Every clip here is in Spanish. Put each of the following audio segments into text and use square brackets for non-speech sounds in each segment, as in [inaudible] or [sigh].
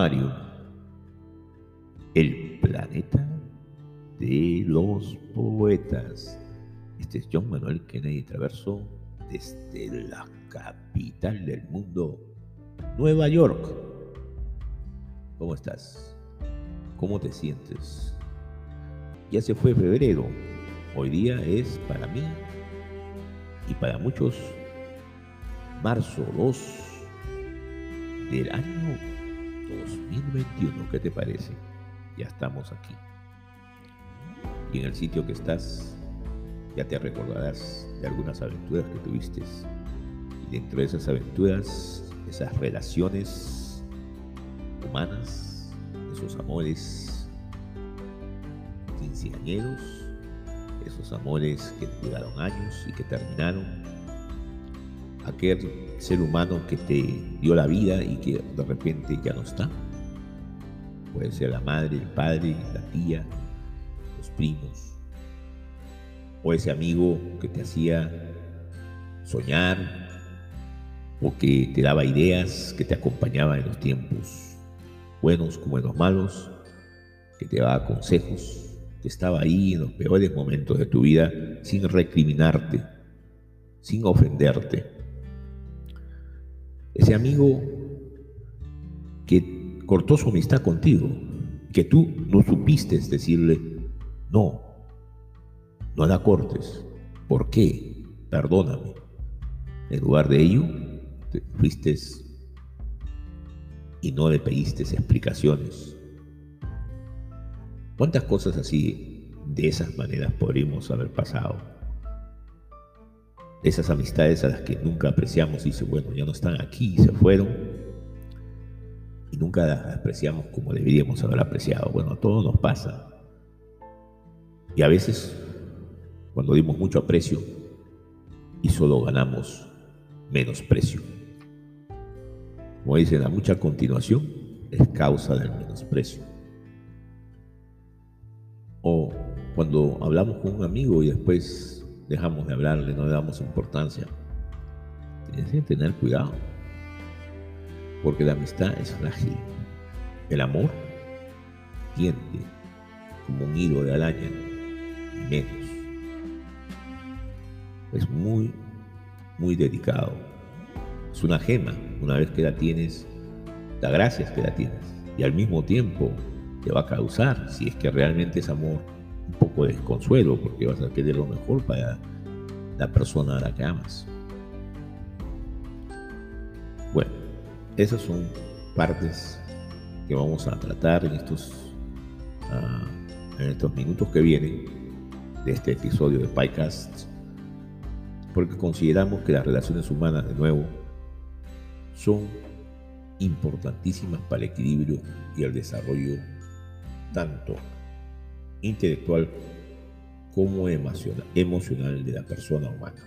Planetarium, el planeta de los poetas. Este es John Manuel Kennedy Traverso desde la capital del mundo, Nueva York. ¿Cómo estás? ¿Cómo te sientes? Ya se fue febrero. Hoy día es para mí y para muchos marzo 2 del año 2021. ¿Qué te parece? Ya estamos aquí. Y en el sitio que estás, ya te recordarás de algunas aventuras que tuviste. Y dentro de esas aventuras, esas relaciones humanas, esos amores quinceañeros, esos amores que duraron años y que terminaron, aquel ser humano que te dio la vida y que de repente ya no está. Puede ser la madre, el padre, la tía, los primos. O ese amigo que te hacía soñar o que te daba ideas, que te acompañaba en los tiempos buenos como en los malos, que te daba consejos, que estaba ahí en los peores momentos de tu vida sin recriminarte, sin ofenderte ese amigo que cortó su amistad contigo, que tú no supiste decirle, no, no la cortes. ¿Por qué? Perdóname. En lugar de ello, te fuiste y no le pediste explicaciones. ¿Cuántas cosas así, de esas maneras, podríamos haber pasado? Esas amistades a las que nunca apreciamos, y dice, bueno, ya no están aquí, se fueron, y nunca las apreciamos como deberíamos haber apreciado. Bueno, todo nos pasa. Y a veces, cuando dimos mucho aprecio y solo ganamos menos precio. Como dicen, la mucha continuación es causa del menosprecio. O cuando hablamos con un amigo y después dejamos de hablarle, no le damos importancia. Tienes que tener cuidado, porque la amistad es frágil. El amor tiende como un hilo de araña, y menos. Es muy, muy delicado. Es una gema. Una vez que la tienes, da gracias que la tienes. Y al mismo tiempo te va a causar, si es que realmente es amor, un poco de desconsuelo porque vas a querer lo mejor para la persona a la que amas. Bueno, esas son partes que vamos a tratar en estos, ah, en estos minutos que vienen de este episodio de PyCast, porque consideramos que las relaciones humanas, de nuevo, son importantísimas para el equilibrio y el desarrollo tanto intelectual como emocional de la persona humana.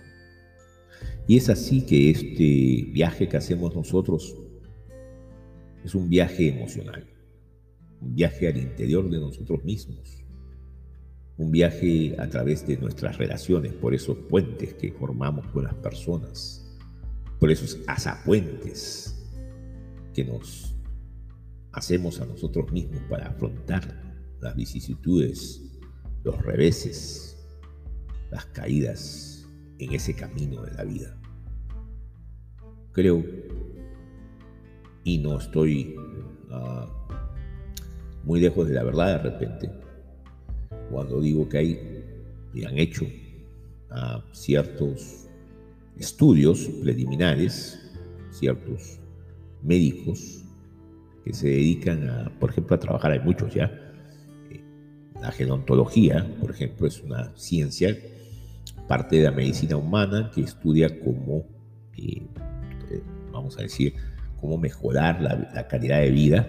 Y es así que este viaje que hacemos nosotros es un viaje emocional, un viaje al interior de nosotros mismos, un viaje a través de nuestras relaciones, por esos puentes que formamos con las personas, por esos asapuentes que nos hacemos a nosotros mismos para afrontar las vicisitudes, los reveses, las caídas en ese camino de la vida. Creo, y no estoy ah, muy lejos de la verdad de repente, cuando digo que hay y han hecho ah, ciertos estudios preliminares, ciertos médicos que se dedican a, por ejemplo, a trabajar, hay muchos ya, la gerontología, por ejemplo, es una ciencia, parte de la medicina humana, que estudia cómo, eh, eh, vamos a decir, cómo mejorar la, calidad de vida,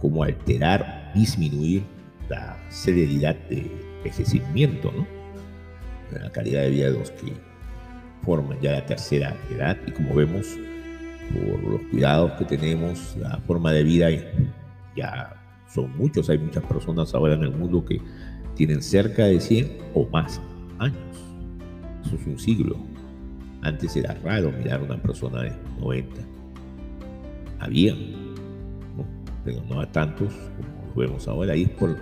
cómo alterar, disminuir la celeridad de envejecimiento, ¿no? la calidad de vida de los que forman ya la tercera edad y como vemos por los cuidados que tenemos, la forma de vida ya son muchos, hay muchas personas ahora en el mundo que tienen cerca de 100 o más años. Eso es un siglo. Antes era raro mirar a una persona de 90. Había, pero no a tantos como lo vemos ahora, y es por,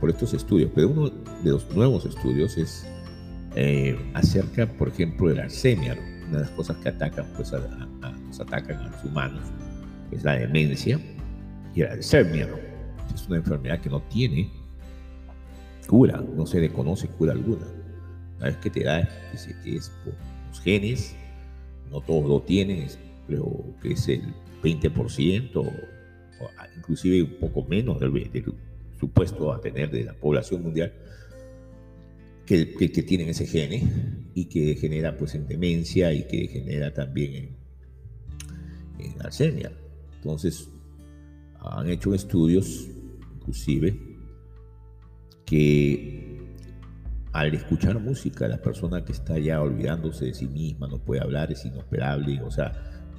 por estos estudios. Pero uno de los nuevos estudios es eh, acerca, por ejemplo, de la Alzheimer, una de las cosas que atacan, pues, a, atacan a los humanos, es la demencia, y el Alzheimer es una enfermedad que no tiene cura, no se le conoce cura alguna. Una vez que te da, dice que es por los genes, no todos lo tienen, creo que es el 20%, o, inclusive un poco menos del, supuesto a tener de la población mundial, que, que, tienen ese gene y que genera pues en demencia y que genera también en, en. Entonces, han hecho estudios, inclusive, que al escuchar música, la persona que está ya olvidándose de sí misma, no puede hablar, es inoperable, o sea,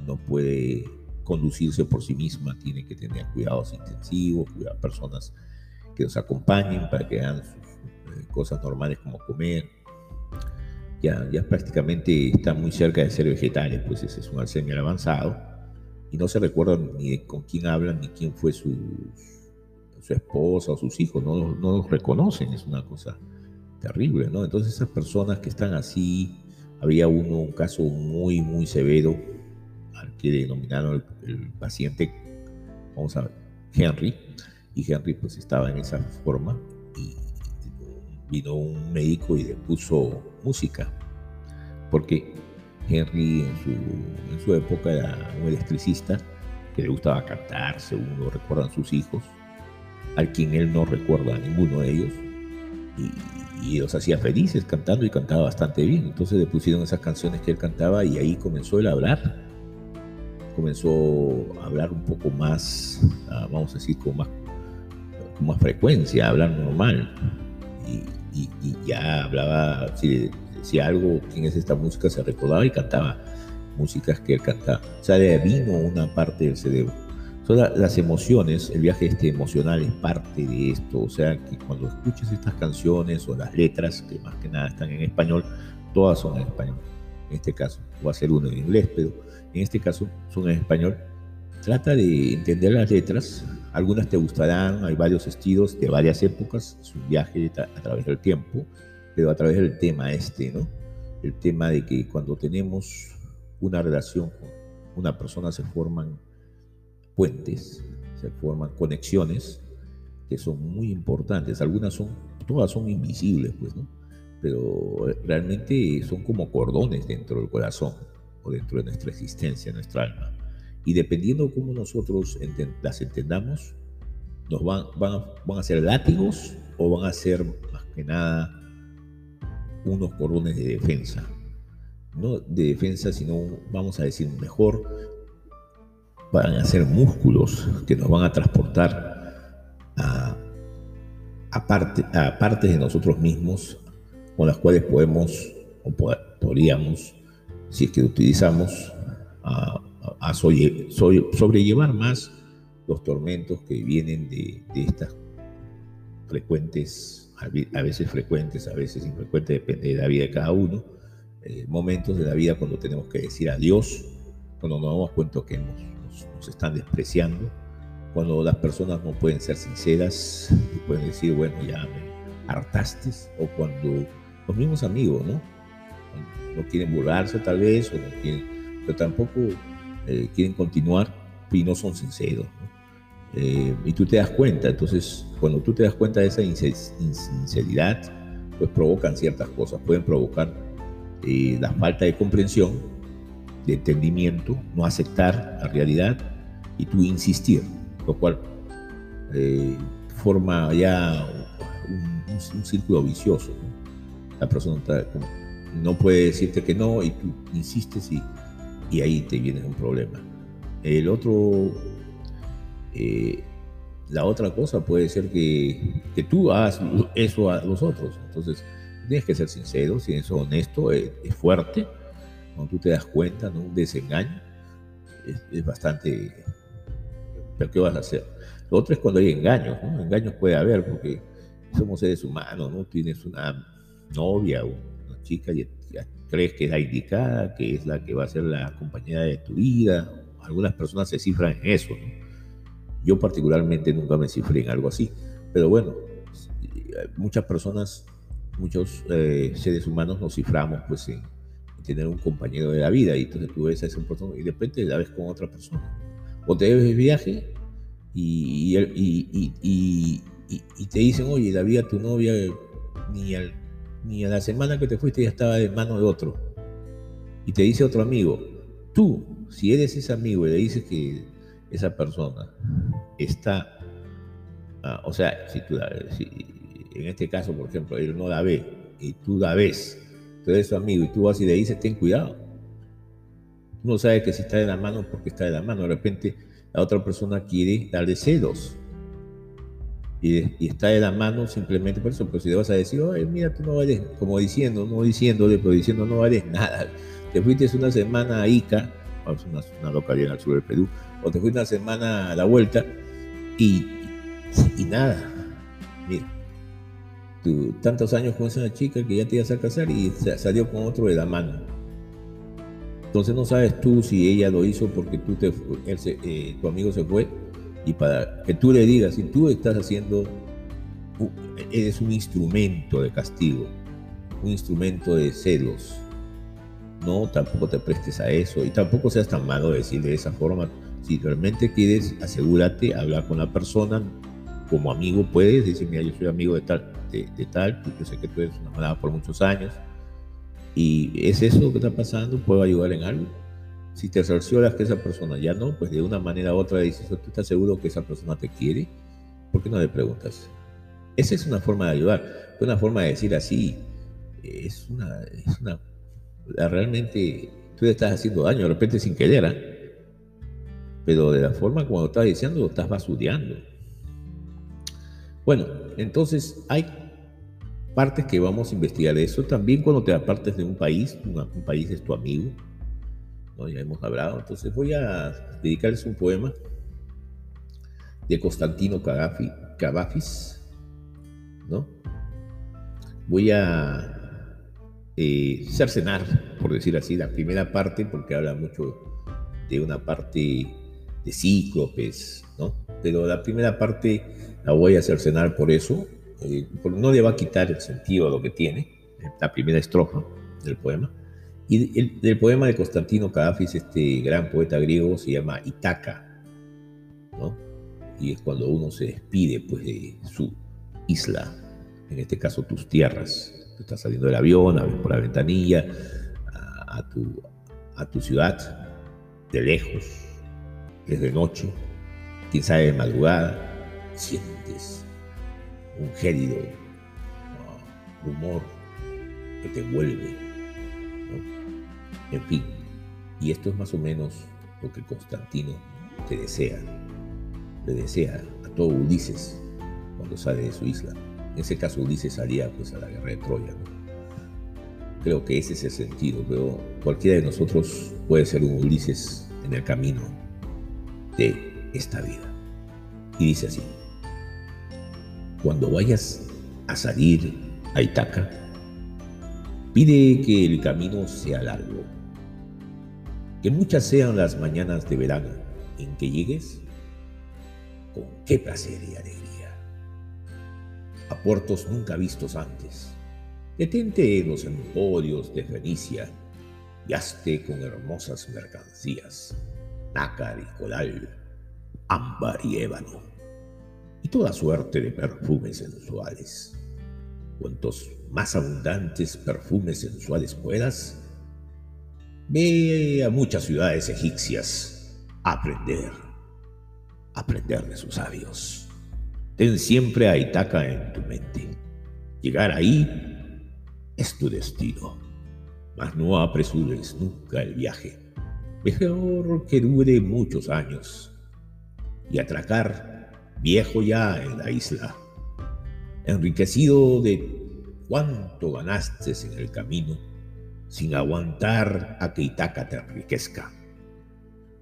no puede conducirse por sí misma, tiene que tener cuidados intensivos, cuidar personas que nos acompañen para que hagan sus eh, cosas normales como comer. Ya, ya prácticamente está muy cerca de ser vegetales, pues ese es un Alzheimer avanzado y no se recuerdan ni con quién hablan ni quién fue su, su esposa o sus hijos, no, no los reconocen, es una cosa terrible, ¿no? Entonces esas personas que están así, había uno, un caso muy, muy severo, al que denominaron el, paciente, vamos a ver, Henry, y Henry pues estaba en esa forma y vino un médico y le puso música, porque Henry en su, en su época era un electricista que le gustaba cantar, según lo recuerdan sus hijos, al quien él no recuerda a ninguno de ellos, y, los hacía felices cantando y cantaba bastante bien. Entonces le pusieron esas canciones que él cantaba y ahí comenzó a hablar. Comenzó a hablar un poco más, ah, vamos a decir, con más, con más frecuencia, a hablar normal. Y, y, ya hablaba, si decía algo, quién es esta música, se recordaba y cantaba músicas que él cantaba. O sea, le vino una parte del cerebro son las emociones, el viaje este emocional es parte de esto, o sea que cuando escuches estas canciones o las letras, que más que nada están en español, todas son en español. En este caso, va a ser uno en inglés, pero en este caso son en español. Trata de entender las letras, algunas te gustarán, hay varios estilos de varias épocas, es un viaje a través del tiempo, pero a través del tema este, ¿no? El tema de que cuando tenemos una relación con una persona se forman puentes, se forman conexiones que son muy importantes. Algunas son, todas son invisibles, pues, ¿no? Pero realmente son como cordones dentro del corazón o dentro de nuestra existencia, nuestra alma. Y dependiendo cómo nosotros las entendamos, nos van, van, van a ser látigos o van a ser más que nada unos cordones de defensa. No de defensa, sino vamos a decir mejor van a ser músculos que nos van a transportar a, a, partes de nosotros mismos con las cuales podemos o podríamos, si es que utilizamos, a, sobrellevar más los tormentos que vienen de, estas frecuentes, a veces frecuentes, a veces infrecuentes, depende de la vida de cada uno, eh, momentos de la vida cuando tenemos que decir adiós, cuando nos damos cuenta que hemos nos, están despreciando, cuando las personas no pueden ser sinceras y pueden decir, bueno, ya me hartaste, o cuando los mismos amigos, ¿no? No quieren burlarse tal vez, o no quieren, pero tampoco eh, quieren continuar y no son sinceros. Eh, y tú te das cuenta, entonces cuando tú te das cuenta de esa insinceridad, pues provocan ciertas cosas, pueden provocar eh, la falta de comprensión de entendimiento, no aceptar la realidad y tú insistir, lo cual eh, forma ya un, círculo vicioso. La persona no puede decirte que no y tú insistes y, y ahí te viene un problema. El otro, eh, la otra cosa puede ser que, que, tú hagas eso a los otros. Entonces, tienes que ser sincero, si es honesto, es fuerte cuando tú te das cuenta, ¿no? Un desengaño es, bastante... ¿Pero qué vas a hacer? Lo otro es cuando hay engaños, ¿no? Engaños puede haber porque somos seres humanos, ¿no? Tienes una novia o una chica y crees que es la indicada, que es la que va a ser la compañera de tu vida. Algunas personas se cifran en eso, ¿no? Yo particularmente nunca me cifré en algo así, pero bueno, muchas personas, muchos eh, seres humanos nos ciframos pues en, tener un compañero de la vida y entonces tú ves a esa persona y de repente la ves con otra persona. O te ves de viaje y, te dicen, oye, la vida tu novia ni, a la semana que te fuiste ya estaba de mano de otro. Y te dice otro amigo, tú, si eres ese amigo y le dices que esa persona está, ah, o sea, si, en este caso, por ejemplo, él no la ve y tú la ves, tú eres su amigo y tú vas y le dices, ten cuidado. Tú no sabes que si está de la mano porque está de la mano. De repente la otra persona quiere darle celos. Y, está de la mano simplemente por eso. Pero si le vas a decir, oye, mira, tú no vales, como diciendo, no diciéndole, pero diciendo, no vales nada. Te fuiste una semana a Ica, una, una localidad al sur del Perú, o te fuiste una semana a la vuelta y, y nada. Mira, tantos años con esa chica que ya te ibas a casar y salió con otro de la mano. Entonces no sabes tú si ella lo hizo porque tú te, eh, tu amigo se fue y para que tú le digas, si tú estás haciendo, eres un instrumento de castigo, un instrumento de celos. No, tampoco te prestes a eso y tampoco seas tan malo decirle de esa forma. Si realmente quieres, asegúrate, hablar con la persona, como amigo puedes decir, mira, yo soy amigo de tal, de, tal, yo sé que tú eres una manada por muchos años, y es eso lo que está pasando, puedo ayudar en algo. Si te cercioras que esa persona ya no, pues de una manera u otra dices, ¿tú estás seguro que esa persona te quiere? ¿Por qué no le preguntas? Esa es una forma de ayudar, una forma de decir así, es una, es una realmente tú le estás haciendo daño, de repente sin querer, ¿eh? pero de la forma como lo estás diciendo, lo estás basureando. Bueno, entonces hay partes que vamos a investigar eso. También cuando te apartes de un país, un, país es tu amigo, ¿no? ya hemos hablado. Entonces voy a dedicarles un poema de Constantino Cavafis, ¿no? Voy a eh, cercenar, por decir así, la primera parte, porque habla mucho de una parte de cíclopes, ¿no? Pero la primera parte la voy a cercenar por eso, eh, no le va a quitar el sentido a lo que tiene, la primera estrofa del poema. Y el, del poema de Constantino Cadafis, este gran poeta griego, se llama Itaca, ¿no? Y es cuando uno se despide pues, de su isla, en este caso tus tierras. Tú estás saliendo del avión, abres por la ventanilla a, tu, a tu ciudad, de lejos, es de noche, quién sabe de madrugada, sientes un gélido rumor que te envuelve. En fin, y esto es más o menos lo que Constantino te desea, le desea a todo Ulises cuando sale de su isla. En ese caso Ulises salía pues a la guerra de Troya. Creo que ese es el sentido, pero cualquiera de nosotros puede ser un Ulises en el camino de esta vida. Y dice así. Cuando vayas a salir a Itaca, pide que el camino sea largo, que muchas sean las mañanas de verano en que llegues con qué placer y alegría. A puertos nunca vistos antes, detente en los emporios de Fenicia y hazte con hermosas mercancías, nácar y coral, ámbar y ébano y toda suerte de perfumes sensuales. Cuantos más abundantes perfumes sensuales puedas, ve a muchas ciudades egipcias a aprender, aprender de sus sabios. Ten siempre a Itaca en tu mente. Llegar ahí es tu destino, mas no apresures nunca el viaje. Mejor que dure muchos años y atracar viejo ya en la isla, enriquecido de cuánto ganaste en el camino, sin aguantar a que Itaca te enriquezca.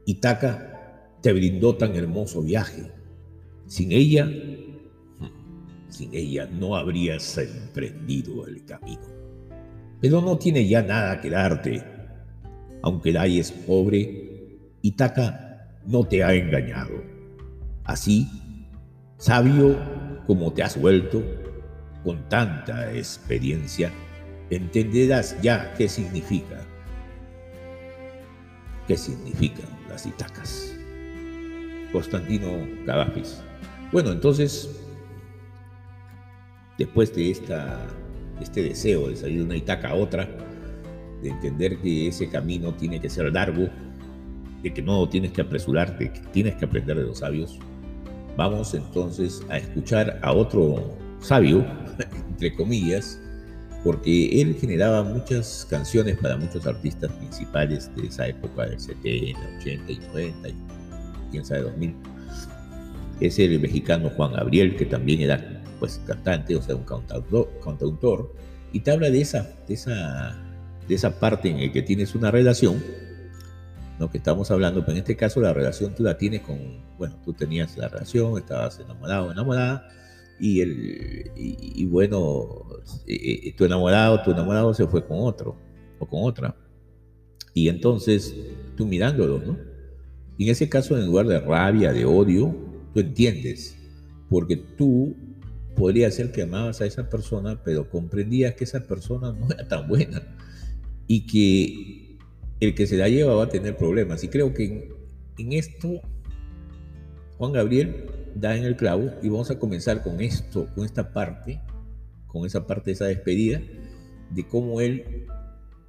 Itaca te brindó tan hermoso viaje. Sin ella, sin ella no habrías emprendido el camino. Pero no tiene ya nada que darte. Aunque la es pobre, Itaca no te ha engañado Así, sabio como te has vuelto, con tanta experiencia, entenderás ya qué significa, qué significan las itacas. Constantino Cavafis. Bueno, entonces, después de esta, este deseo de salir de una itaca a otra, de entender que ese camino tiene que ser largo, de que no tienes que apresurarte, que tienes que aprender de los sabios, vamos entonces a escuchar a otro sabio, [laughs] entre comillas, porque él generaba muchas canciones para muchos artistas principales de esa época del 70, 80 y 90 y quién sabe 2000. Es el mexicano Juan Gabriel, que también era pues cantante, o sea, un cantautor, y te habla de esa, de esa, de esa parte en la que tienes una relación, ¿no? que estamos hablando, pero en este caso la relación tú la tienes con, bueno, tú tenías la relación, estabas enamorado, enamorada, y, el, y, bueno, eh, eh, tu enamorado, tu enamorado se fue con otro o con otra. Y entonces tú mirándolo, ¿no? Y en ese caso, en lugar de rabia, de odio, tú entiendes, porque tú podría ser que amabas a esa persona, pero comprendías que esa persona no era tan buena y que el que se la lleva va a tener problemas. Y creo que en, esto Juan Gabriel da en el clavo y vamos a comenzar con esto, con esta parte, con esa parte de esa despedida, de cómo él,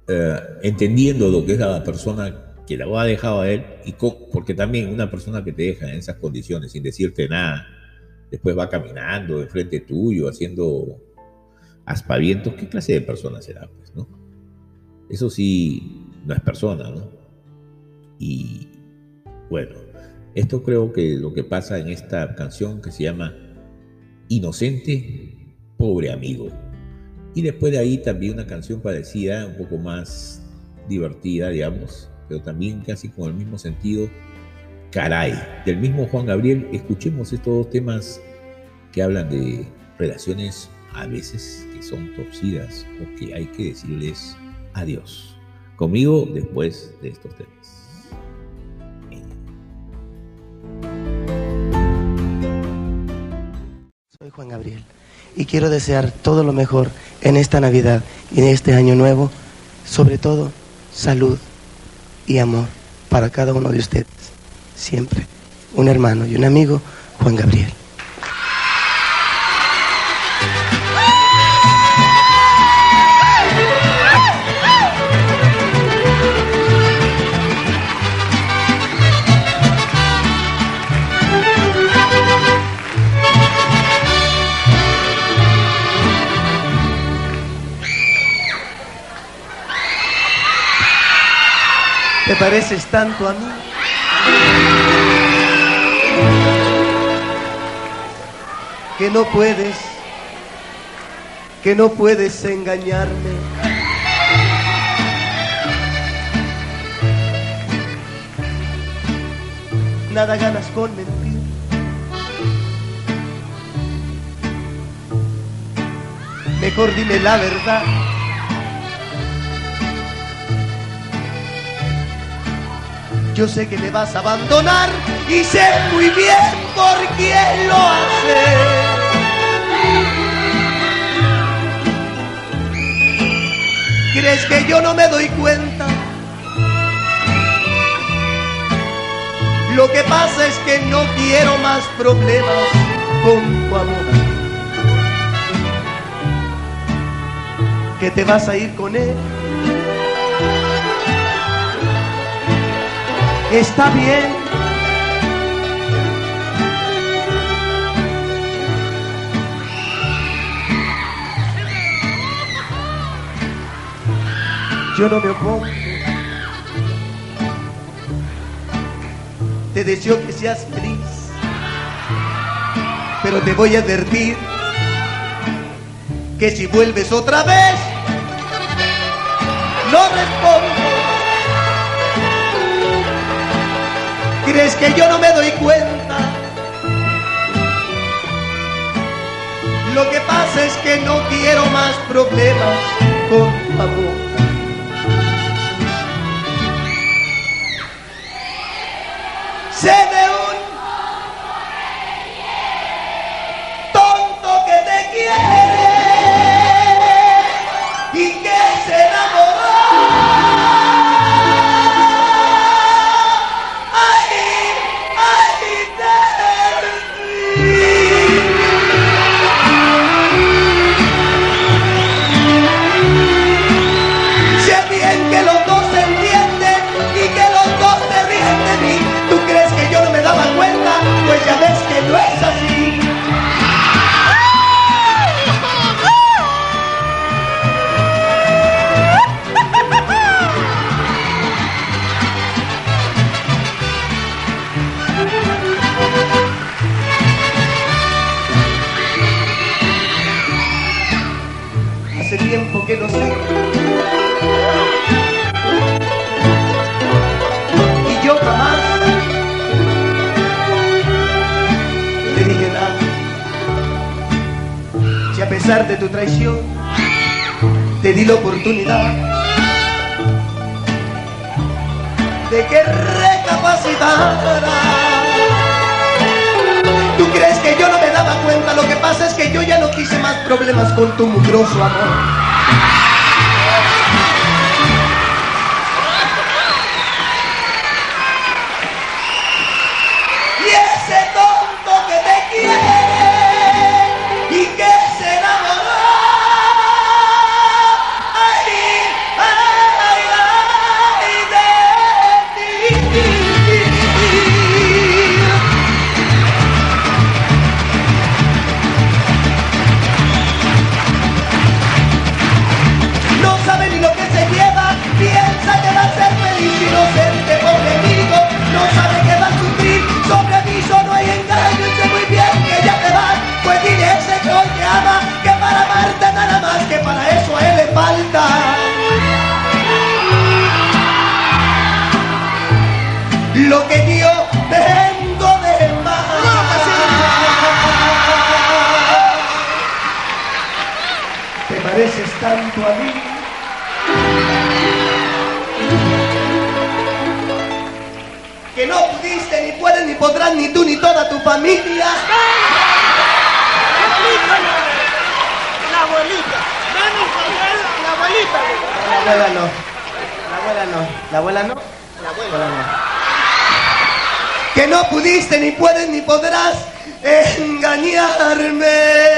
eh, entendiendo lo que es la persona que la ha dejado a él, y porque también una persona que te deja en esas condiciones sin decirte nada, después va caminando enfrente tuyo, haciendo aspavientos, ¿qué clase de persona será? Pues, ¿no? Eso sí, no es persona, ¿no? Y bueno, esto creo que lo que pasa en esta canción que se llama Inocente, pobre amigo. Y después de ahí también una canción parecida, un poco más divertida, digamos, pero también casi con el mismo sentido, Caray, del mismo Juan Gabriel. Escuchemos estos dos temas que hablan de relaciones a veces que son torcidas o que hay que decirles adiós. Conmigo después de estos temas. Juan Gabriel y quiero desear todo lo mejor en esta Navidad y en este año nuevo, sobre todo salud y amor para cada uno de ustedes. Siempre un hermano y un amigo, Juan Gabriel. Te pareces tanto a mí. Que no puedes, que no puedes engañarme. Nada ganas con mentir. Mejor dime la verdad. Yo sé que me vas a abandonar y sé muy bien por quién lo hace. ¿Crees que yo no me doy cuenta? Lo que pasa es que no quiero más problemas con tu amor. Que te vas a ir con él está bien. Yo no me opongo. Te deseo que seas feliz, pero te voy a advertir que si vuelves otra vez, no respondo. ¿Crees que yo no me doy cuenta? Lo que pasa es que no quiero más problemas, favor. Sé de tu traición, te di la oportunidad de que recapacitara. Tú crees que yo no me daba cuenta, lo que pasa es que yo ya no quise más problemas con tu mugroso amor. Podrás ni tú ni toda tu familia. La abuelita, la abuelita. La abuela no. La abuela no. La abuela no. La abuela no. Que no pudiste, ni puedes, ni podrás engañarme.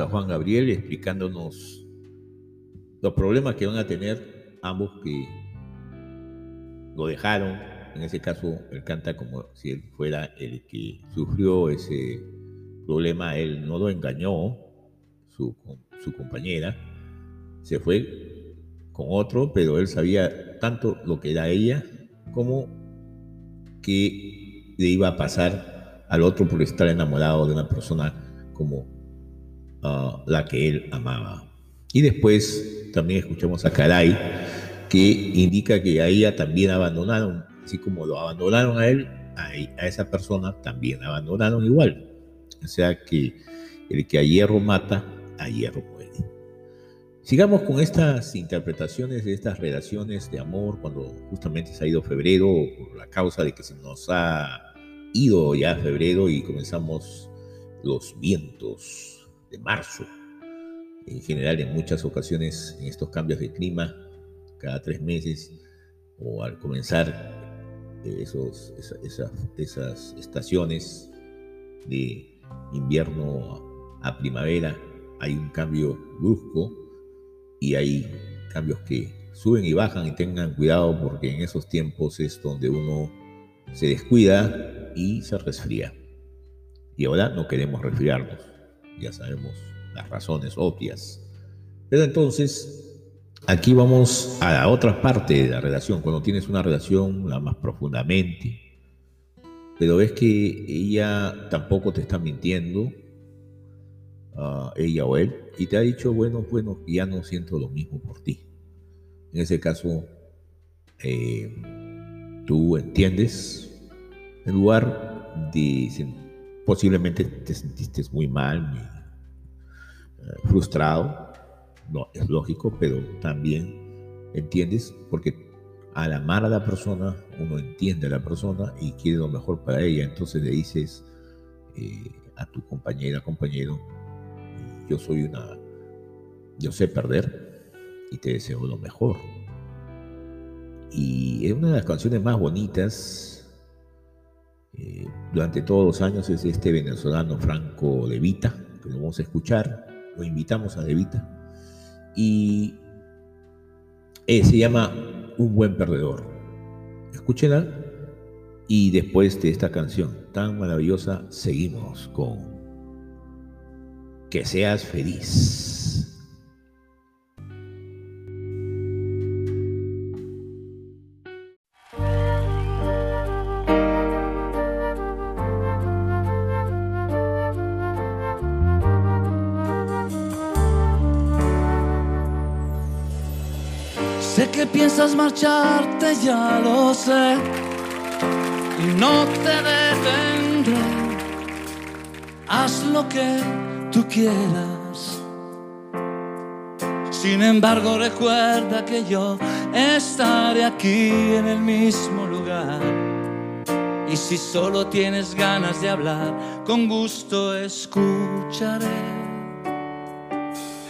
A Juan Gabriel explicándonos los problemas que van a tener ambos que lo dejaron. En ese caso, él canta como si él fuera el que sufrió ese problema. Él no lo engañó, su, su compañera. Se fue con otro, pero él sabía tanto lo que era ella como que le iba a pasar al otro por estar enamorado de una persona como la que él amaba. Y después también escuchamos a Caray, que indica que a ella también abandonaron, así como lo abandonaron a él, a, a esa persona también abandonaron igual. O sea que el que a hierro mata, a hierro muere. Sigamos con estas interpretaciones de estas relaciones de amor cuando justamente se ha ido febrero por la causa de que se nos ha ido ya febrero y comenzamos los vientos de marzo. En general, en muchas ocasiones, en estos cambios de clima, cada tres meses o al comenzar esos, esas, esas estaciones de invierno a primavera, hay un cambio brusco y hay cambios que suben y bajan y tengan cuidado porque en esos tiempos es donde uno se descuida y se resfría. Y ahora no queremos resfriarnos, ya sabemos las razones obvias. Pero entonces, aquí vamos a la otra parte de la relación, cuando tienes una relación la más profundamente, pero ves que ella tampoco te está mintiendo, uh, ella o él, y te ha dicho, bueno, bueno, ya no siento lo mismo por ti. En ese caso, eh, tú entiendes, en lugar de posiblemente te sentiste muy mal, muy eh, frustrado, no, es lógico, pero también entiendes porque al amar a la persona, uno entiende a la persona y quiere lo mejor para ella, entonces le dices eh, a tu compañera, compañero, yo soy una, yo sé perder y te deseo lo mejor. Y es una de las canciones más bonitas eh, durante todos los años es este venezolano Franco De Vita, que lo vamos a escuchar, lo invitamos a De Vita, y eh, se llama Un buen perdedor. Escúchenla y después de esta canción tan maravillosa seguimos con Que seas feliz. Piensas marcharte, ya lo sé, y no te detendré. Haz lo que tú quieras. Sin embargo, recuerda que yo estaré aquí en el mismo lugar. Y si solo tienes ganas de hablar, con gusto escucharé.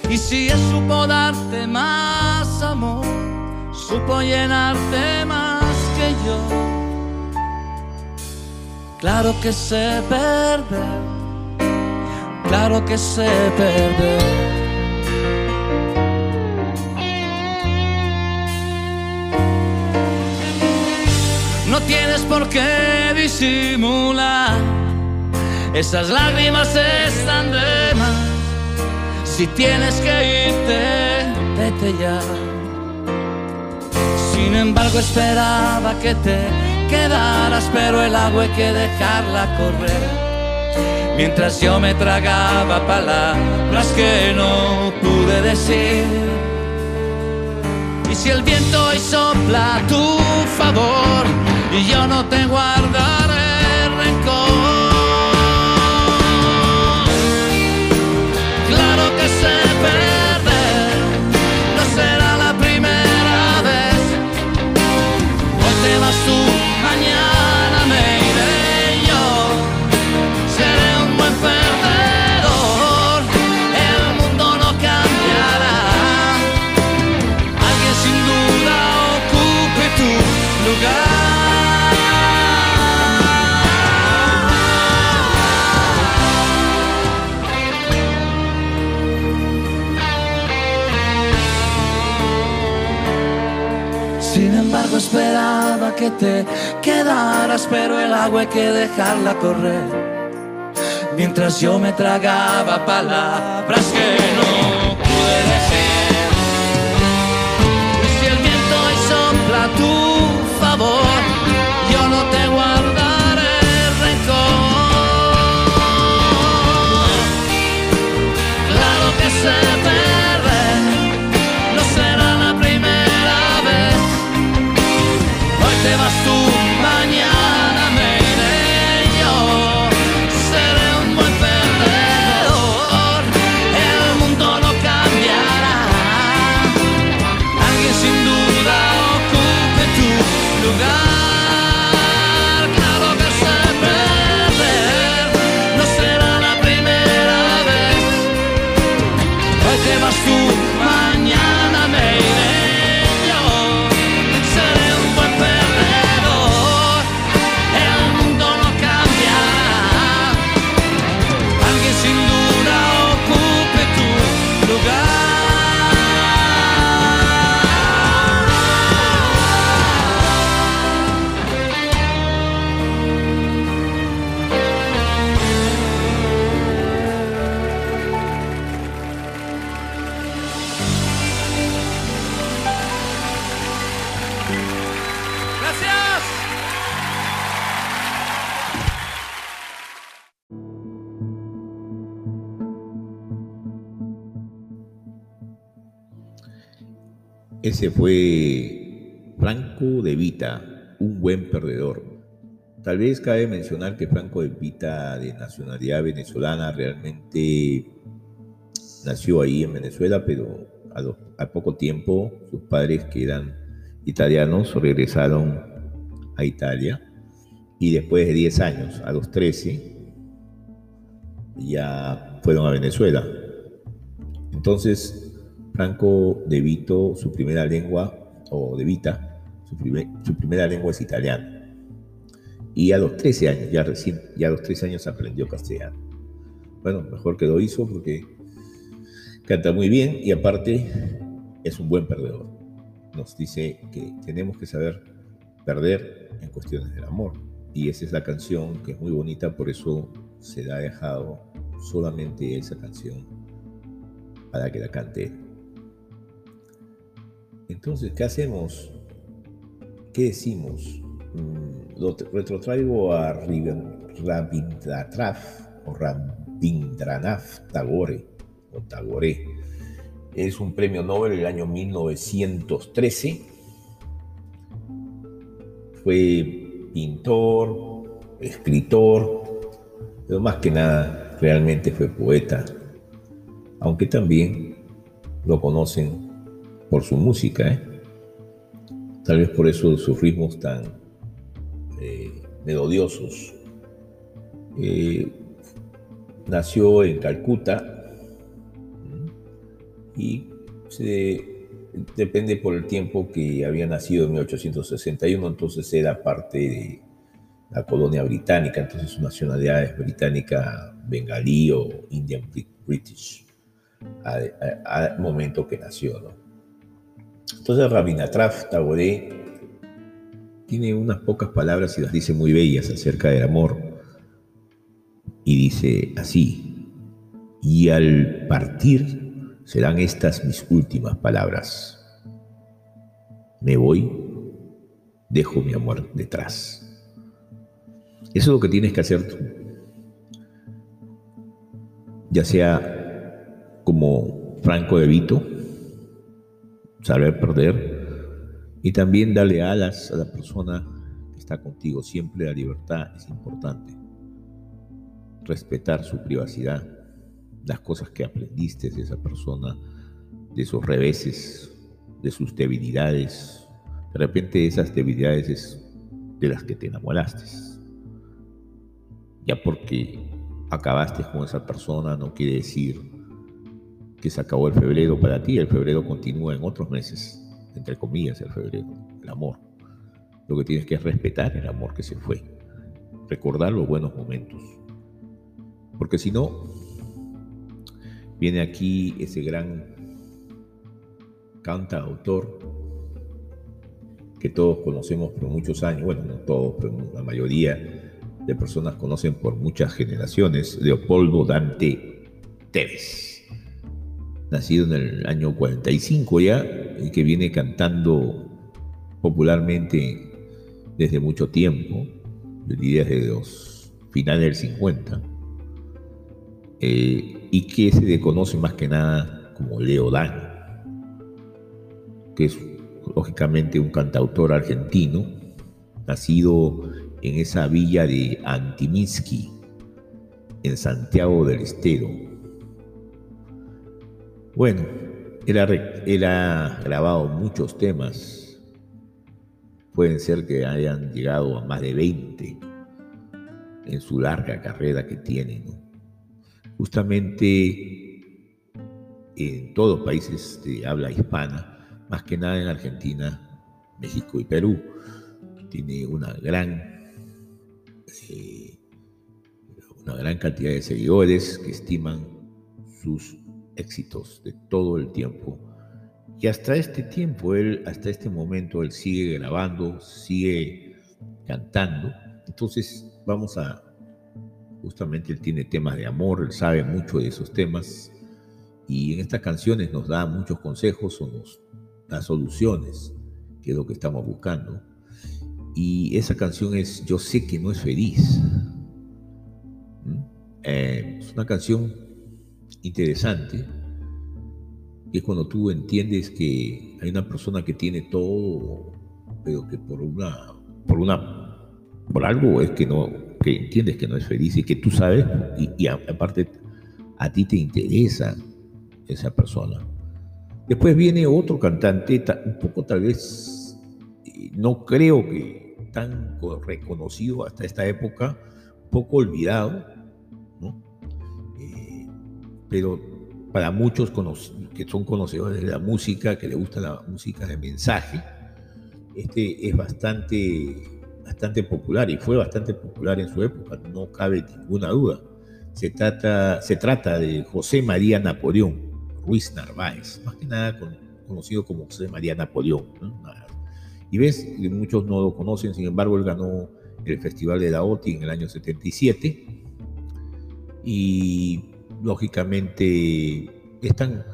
Y si Él supo darte más amor, supo llenarte más que yo. Claro que sé perder, claro que sé perder. No tienes por qué disimular, esas lágrimas están de más. Si tienes que irte, vete ya. Sin embargo, esperaba que te quedaras, pero el agua hay que dejarla correr. mientras yo me tragaba palabras que no pude decir. Y si el viento hoy sopla a tu favor y yo no te guardaré que te quedaras, pero el agua hay que dejarla correr. Mientras yo me tragaba palabras que no pude Fue Franco de Vita, un buen perdedor. Tal vez cabe mencionar que Franco de Vita, de nacionalidad venezolana, realmente nació ahí en Venezuela, pero a, a poco tiempo sus padres, que eran italianos, regresaron a Italia y después de 10 años, a los 13, ya fueron a Venezuela. Entonces, Franco de Vito, su primera lengua, o de Vita, su, primer- su primera lengua es italiano. Y a los 13 años, ya recién, ya a los 13 años aprendió castellano. Bueno, mejor que lo hizo porque canta muy bien y aparte es un buen perdedor. Nos dice que tenemos que saber perder en cuestiones del amor. Y esa es la canción que es muy bonita, por eso se la ha dejado solamente esa canción para que la cante. Entonces, ¿qué hacemos? ¿Qué decimos? Mm, Lo retrotraigo a Rabindranath o Rabindranath Tagore o Tagore. Es un premio Nobel del año 1913. Fue pintor, escritor, pero más que nada realmente fue poeta, aunque también lo conocen por su música, ¿eh? tal vez por eso sus ritmos tan eh, melodiosos. Eh, nació en Calcuta y se- depende por el tiempo que había nacido en 1861, entonces era parte de la colonia británica, entonces su nacionalidad es británica, bengalí o Indian Brit- British, al- al momento que nació. ¿no? Entonces Rabindranath Tagore tiene unas pocas palabras y las dice muy bellas acerca del amor. Y dice así, y al partir serán estas mis últimas palabras. Me voy, dejo mi amor detrás. Eso es lo que tienes que hacer tú. ya sea como Franco de Vito, saber perder, y también darle alas a la persona que está contigo. Siempre la libertad es importante. Respetar su privacidad, las cosas que aprendiste de esa persona, de sus reveses, de sus debilidades. De repente esas debilidades es de las que te enamoraste. Ya porque acabaste con esa persona no quiere decir que se acabó el febrero para ti. El febrero continúa en otros meses, entre comillas, el febrero, el amor. Lo que tienes que es respetar el amor que se fue, recordar los buenos momentos. Porque si no, viene aquí ese gran cantautor que todos conocemos por muchos años, bueno, no todos, pero la mayoría de personas conocen por muchas generaciones, Leopoldo Dante Tevez, nacido en el año 45 ya, y que viene cantando popularmente desde mucho tiempo, yo diría desde los finales del 50, eh, y que se le conoce más que nada como Leo Dan, que es lógicamente un cantautor argentino, nacido en esa villa de Antiminsky, en Santiago del Estero. Bueno, él ha, grabado muchos temas, pueden ser que hayan llegado a más de 20 en su larga carrera que tiene. Justamente en todos los países de habla hispana, más que nada en Argentina, México y Perú. Tiene una gran, eh, una gran cantidad de seguidores que estiman sus éxitos de todo el tiempo. Y hasta este tiempo, él, hasta este momento, él sigue grabando, sigue cantando. Entonces, vamos a, justamente él tiene temas de amor, él sabe mucho de esos temas. Y en estas canciones nos da muchos consejos o nos las soluciones, que es lo que estamos buscando. Y esa canción es Yo sé que no es feliz. ¿Mm? Eh, es una canción interesante, que es cuando tú entiendes que hay una persona que tiene todo, pero que por una, por una, por algo es que no, que entiendes que no es feliz y que tú sabes, y, y aparte a ti te interesa esa persona. Después viene otro cantante, un poco tal vez, eh, no creo que tan reconocido hasta esta época, un poco olvidado, pero para muchos que son conocedores de la música, que le gusta la música de mensaje, este es bastante, bastante popular y fue bastante popular en su época, no cabe ninguna duda. Se trata, se trata de José María Napoleón Ruiz Narváez, más que nada conocido como José María Napoleón. Y ves, muchos no lo conocen, sin embargo, él ganó el Festival de la OTI en el año 77 y lógicamente están,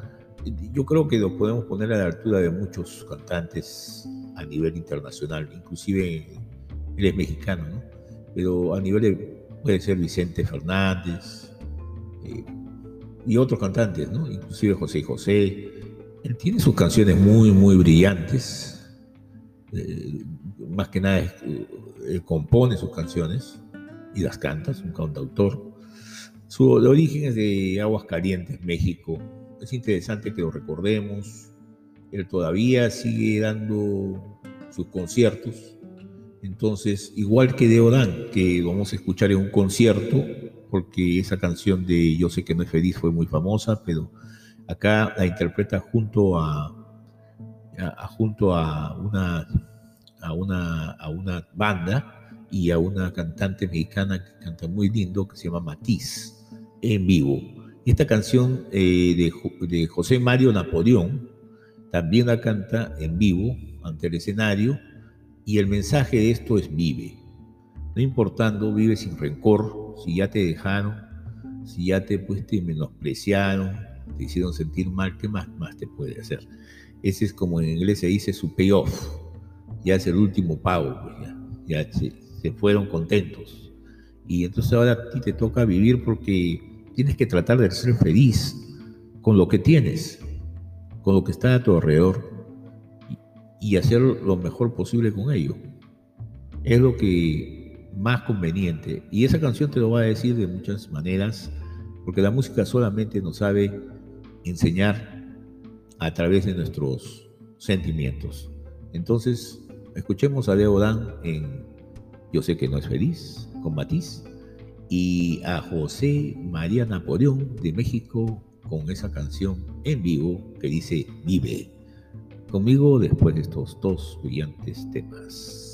yo creo que lo podemos poner a la altura de muchos cantantes a nivel internacional, inclusive él es mexicano, ¿no? pero a nivel de, puede ser Vicente Fernández, eh, y otros cantantes, ¿no? inclusive José José. Él tiene sus canciones muy, muy brillantes. Eh, más que nada, eh, él compone sus canciones y las canta, es un cantautor. Su origen es de Aguas Calientes, México. Es interesante que lo recordemos. Él todavía sigue dando sus conciertos. Entonces, igual que de Odan, que vamos a escuchar en un concierto, porque esa canción de Yo sé que no es feliz fue muy famosa, pero acá la interpreta junto a, junto a una, a, una, a una banda y a una cantante mexicana que canta muy lindo que se llama Matiz en vivo. Esta canción eh, de, de José Mario Napoleón también la canta en vivo ante el escenario y el mensaje de esto es vive. No importando, vive sin rencor, si ya te dejaron, si ya te, pues, te menospreciaron, te hicieron sentir mal, ¿qué más, más te puede hacer? Ese es como en inglés se dice su payoff, ya es el último pago, pues ya, se, fueron contentos. Y entonces ahora a ti te toca vivir porque Tienes que tratar de ser feliz con lo que tienes, con lo que está a tu alrededor y hacer lo mejor posible con ello. Es lo que más conveniente. Y esa canción te lo va a decir de muchas maneras, porque la música solamente nos sabe enseñar a través de nuestros sentimientos. Entonces, escuchemos a Leo Dan en Yo sé que no es feliz, con Matiz, y a José María Napoleón de México con esa canción en vivo que dice Vive. Conmigo después de estos dos brillantes temas.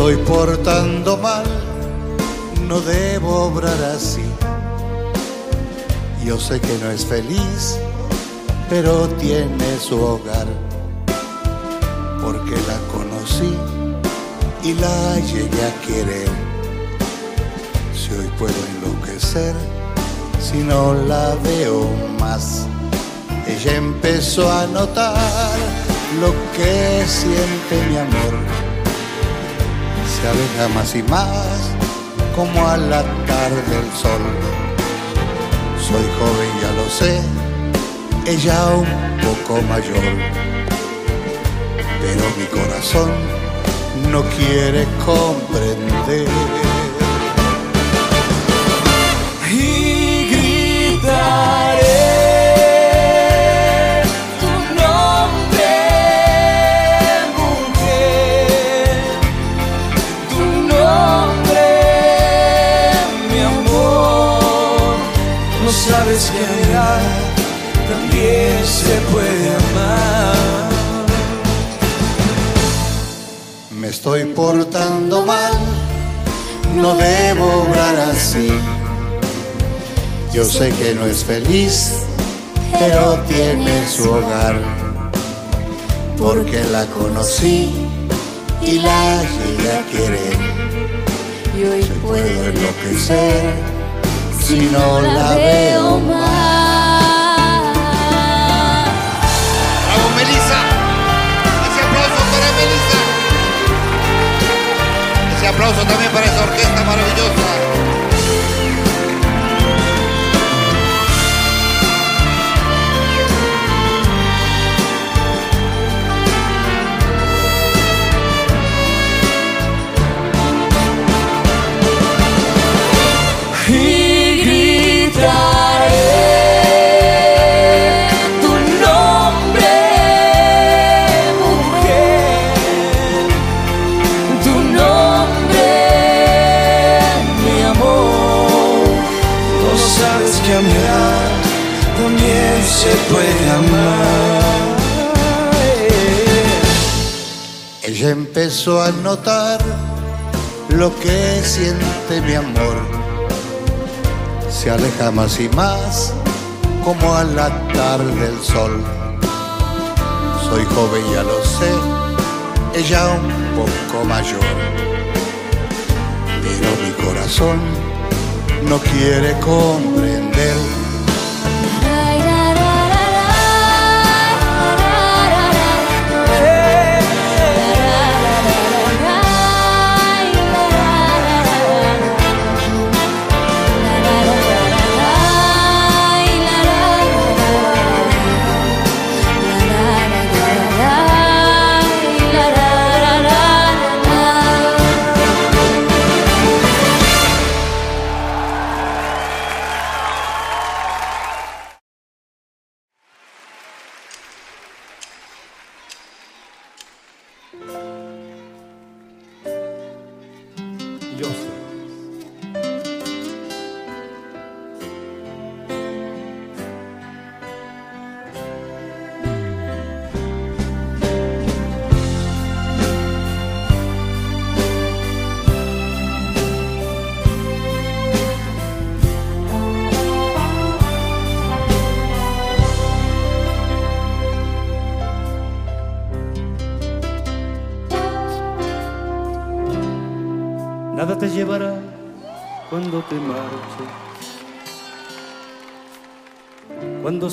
Estoy portando mal, no debo obrar así. Yo sé que no es feliz, pero tiene su hogar, porque la conocí y la llegué a querer. Si hoy puedo enloquecer, si no la veo más, ella empezó a notar lo que siente mi amor se aleja más y más como a la tarde del sol. Soy joven, ya lo sé, ella un poco mayor, pero mi corazón no quiere comprender. Estoy portando mal, no debo obrar así. Yo sé que no es feliz, pero tiene su hogar. Porque la conocí y la llegué a querer. Y hoy Puedo enloquecer si no la veo más. Aplauso también para esa orquesta maravillosa. Empezó a notar lo que siente mi amor. Se aleja más y más como a la tarde del sol. Soy joven, ya lo sé, ella un poco mayor. Pero mi corazón no quiere comprender.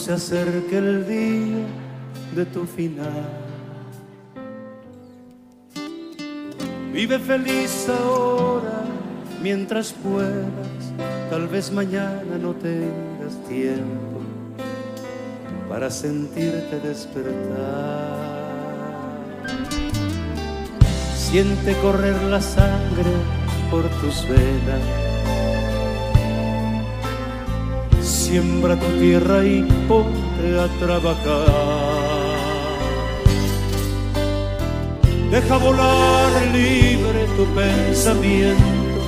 Se acerque el día de tu final. Vive feliz ahora mientras puedas. Tal vez mañana no tengas tiempo para sentirte despertar. Siente correr la sangre por tus venas. Siembra tu tierra y ponte a trabajar. Deja volar libre tu pensamiento,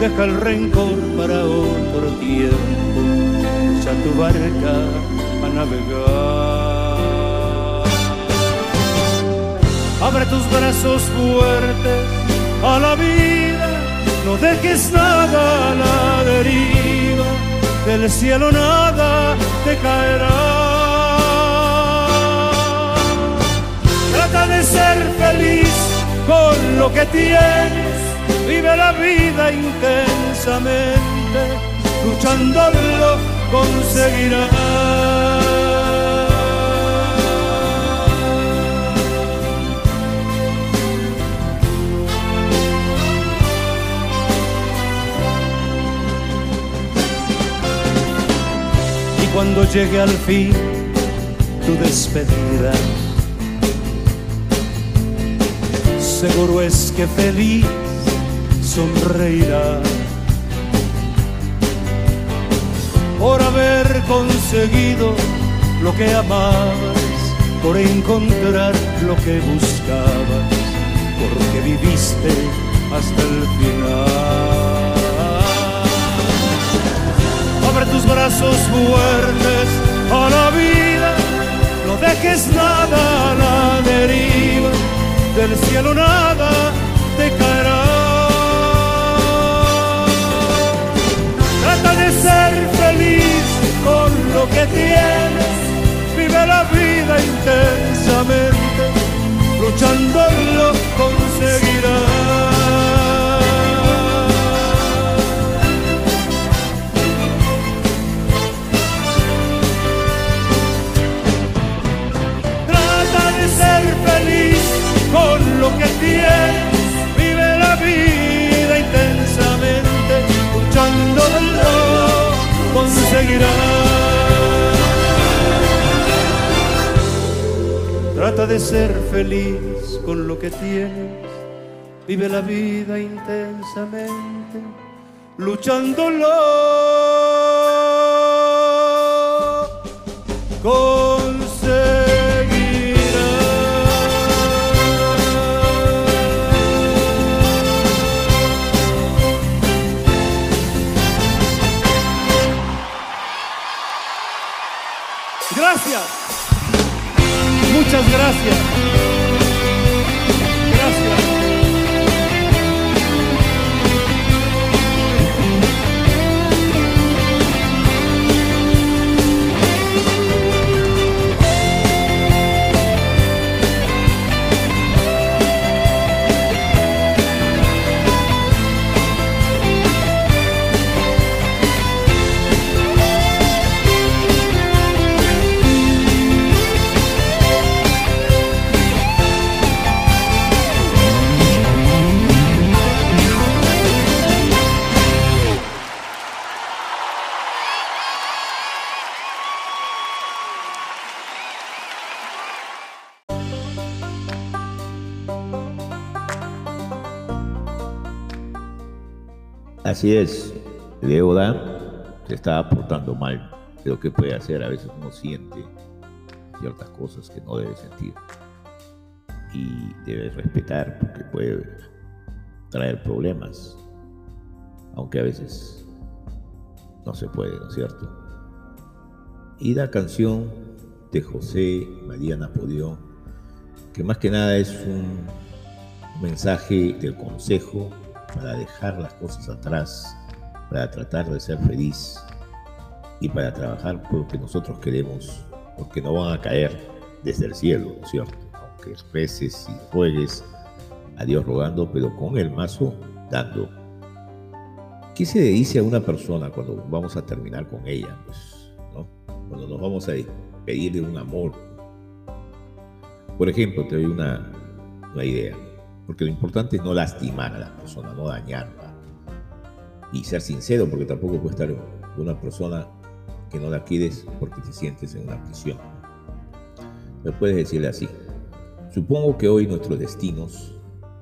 deja el rencor para otro tiempo, echa tu barca a navegar. Abre tus brazos fuertes a la vida, no dejes nada a la deriva, del cielo nada te caerá. Trata de ser feliz con lo que tienes, vive la vida intensamente, luchándolo conseguirás. Cuando llegue al fin tu despedida, seguro es que feliz sonreirá por haber conseguido lo que amabas, por encontrar lo que buscabas, porque viviste hasta el final. Tus brazos fuertes a la vida, no dejes nada a la deriva, del cielo nada te caerá. Trata de ser feliz con lo que tienes, vive la vida intensamente, luchando lo conseguirás. Lo que tienes, vive la vida intensamente, luchándolo conseguirás. Trata de ser feliz con lo que tienes, vive la vida intensamente, luchándolo Así es, Leoda se está portando mal. Pero ¿qué puede hacer? A veces uno siente ciertas cosas que no debe sentir. Y debe respetar porque puede traer problemas. Aunque a veces no se puede, ¿no es cierto? Y la canción de José María Napoleón, que más que nada es un mensaje del consejo para dejar las cosas atrás, para tratar de ser feliz y para trabajar por lo que nosotros queremos, porque no van a caer desde el cielo, ¿no es cierto? Aunque reces y ruegues a Dios rogando, pero con el mazo dando. ¿Qué se dice a una persona cuando vamos a terminar con ella? Pues, ¿no? Cuando nos vamos a despedir de un amor. Por ejemplo, te doy una idea. Porque lo importante es no lastimar a la persona, no dañarla. Y ser sincero, porque tampoco puede estar una persona que no la quieres porque te sientes en una prisión. Me puedes decirle así. Supongo que hoy nuestros destinos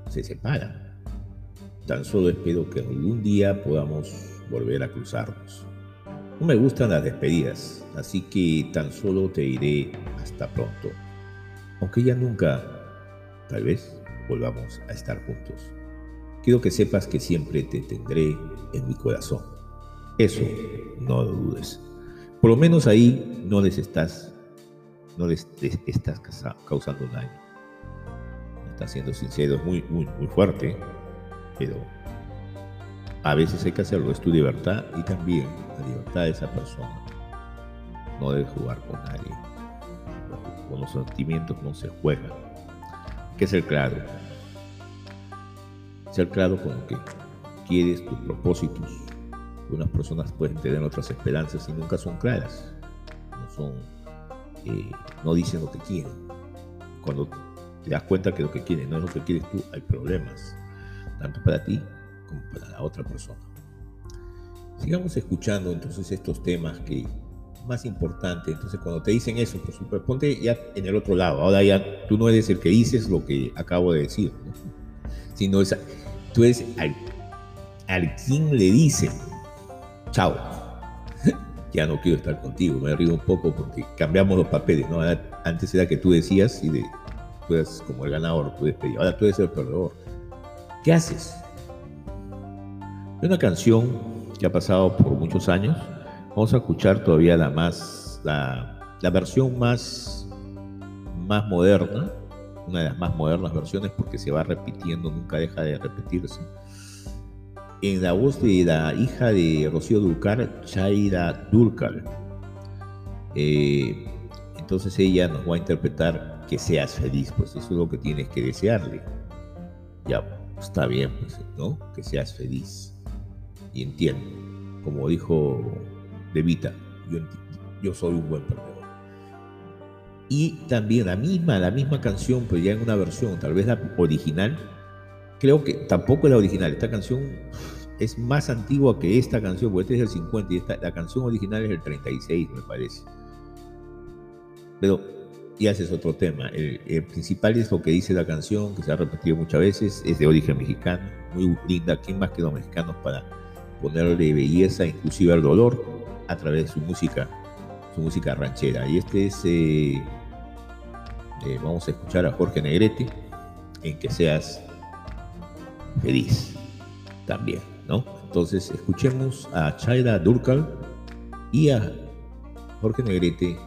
se separan. Tan solo espero que algún día podamos volver a cruzarnos. No me gustan las despedidas, así que tan solo te diré hasta pronto. Aunque ya nunca, tal vez, volvamos a estar juntos. Quiero que sepas que siempre te tendré en mi corazón. Eso no lo dudes. Por lo menos ahí no les estás, no les, estás causa- causando daño. Estás siendo sincero, es muy, muy, muy fuerte, pero a veces hay que hacerlo, es tu libertad y también la libertad de esa persona. No debes jugar con nadie. Con los sentimientos no se juega. Hay que ser claro. Ser claro con lo que quieres, tus propósitos. Unas personas pueden tener otras esperanzas y nunca son claras. No son, eh, no dicen lo que quieren. Cuando te das cuenta que lo que quieren no es lo que quieres tú, hay problemas, tanto para ti como para la otra persona. Sigamos escuchando entonces estos temas que más importante, entonces cuando te dicen eso, por supuesto, ponte ya en el otro lado, ahora ya tú no eres el que dices lo que acabo de decir, ¿no? sino es, tú eres al, al quien le dice, chao, [laughs] ya no quiero estar contigo, me río un poco porque cambiamos los papeles, ¿no? Antes era que tú decías y de, tú eres como el ganador, tú despedías, ahora tú eres el perdedor. ¿Qué haces? Hay una canción que ha pasado por muchos años. Vamos a escuchar todavía la más, la, versión más, más moderna, una de las más modernas versiones porque se va repitiendo, nunca deja de repetirse. En la voz de la hija de Rocío Dulcar, Chaira Dulcar. Eh, entonces ella nos va a interpretar que seas feliz, pues eso es lo que tienes que desearle. Ya, está bien, pues, ¿no? Que seas feliz. Y entiendo, como dijo De Vita, yo, yo soy un buen perdedor. Y también la misma, la misma canción, pero ya en una versión, tal vez la original, creo que tampoco es la original. Esta canción es más antigua que esta canción, porque este es el 50 y esta, la canción original es el 36, me parece. Pero ya ese es otro tema. El, el principal es lo que dice la canción, que se ha repetido muchas veces, es de origen mexicano, muy linda. ¿Quién más que los mexicanos para ponerle belleza, inclusive al dolor, a través de su música, su música ranchera? Y este es, eh, eh, vamos a escuchar a Jorge Negrete, en que seas feliz también, ¿no? Entonces escuchemos a Chaira Durkal y a Jorge Negrete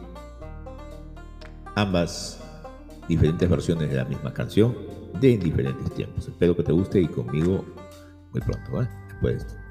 ambas diferentes versiones de la misma canción de diferentes tiempos. Espero que te guste y conmigo muy pronto, ¿vale? Después de esto.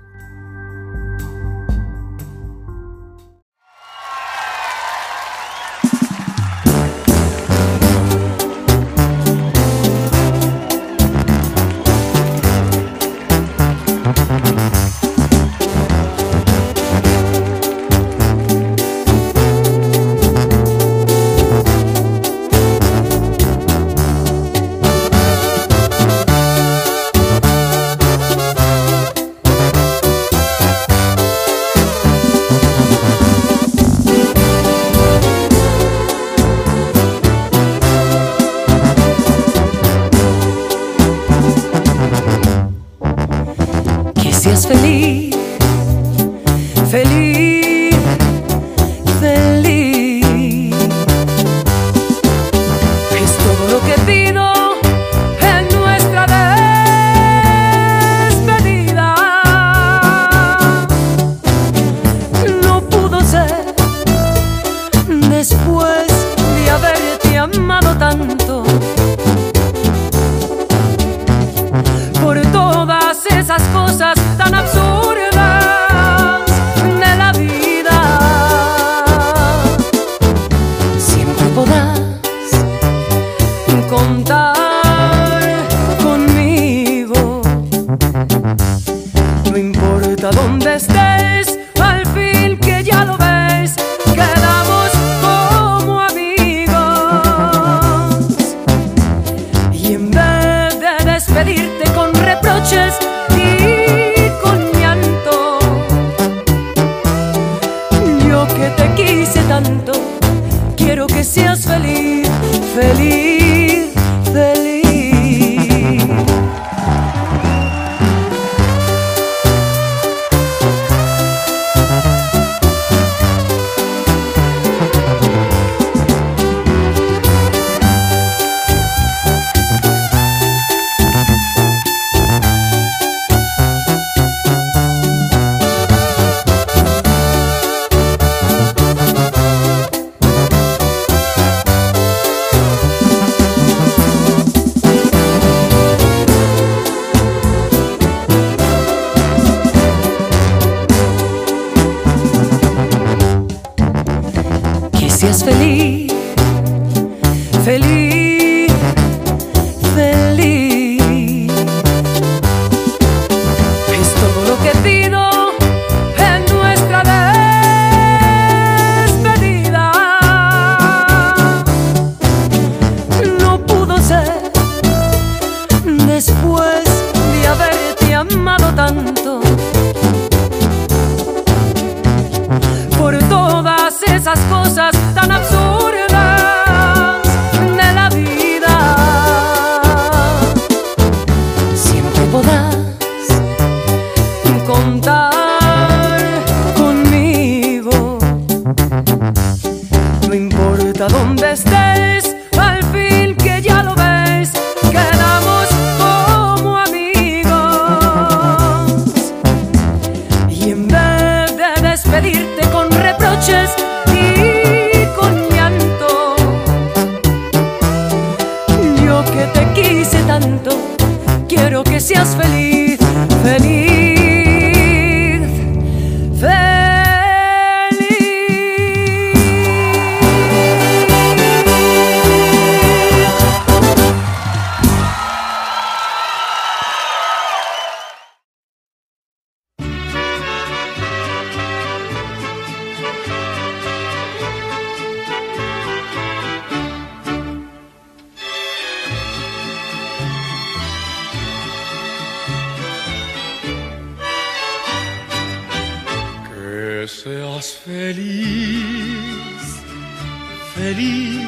Feliz,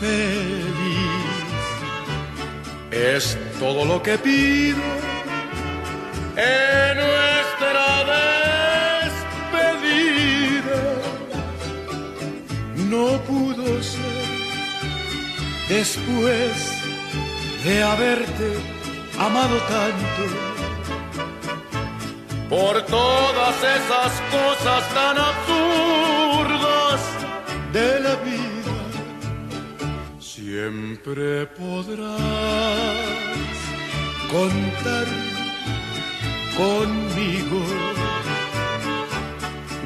feliz. Es todo lo que pido en nuestra despedida. No pudo ser después de haberte amado tanto por todas esas cosas tan absurdas de la vida. Siempre podrás contar conmigo.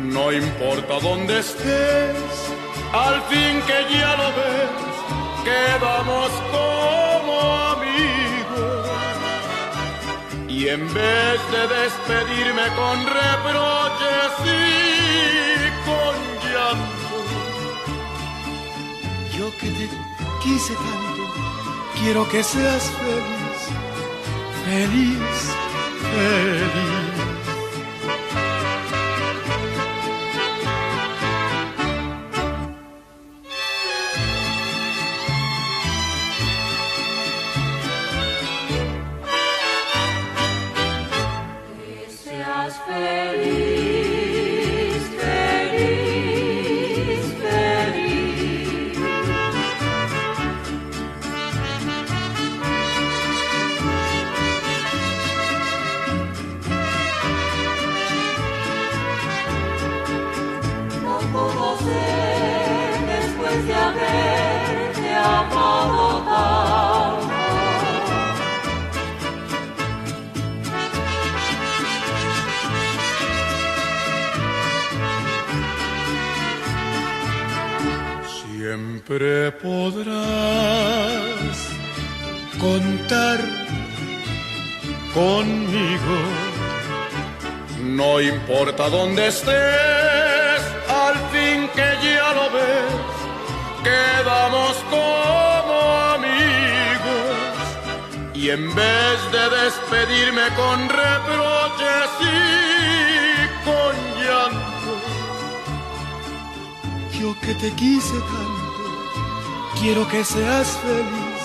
No importa dónde estés, al fin que ya lo ves, quedamos como amigos. Y en vez de despedirme con reproches y con que te quise tanto, quiero que seas feliz, feliz, feliz. Estés, al fin que ya lo ves, quedamos como amigos. Y en vez de despedirme con reproches y con llanto, yo que te quise tanto, quiero que seas feliz,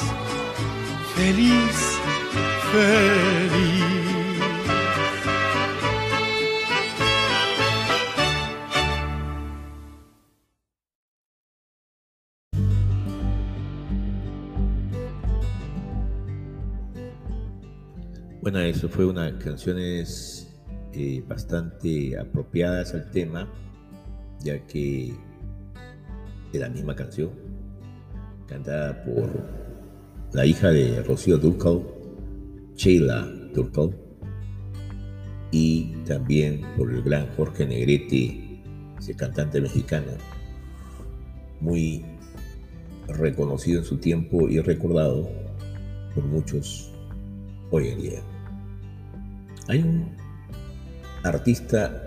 feliz, feliz. Fue unas canciones eh, bastante apropiadas al tema, ya que es la misma canción, cantada por la hija de Rocío Durcal, Sheila Durcal, y también por el gran Jorge Negrete, ese cantante mexicano, muy reconocido en su tiempo y recordado por muchos hoy en día. Hay un artista,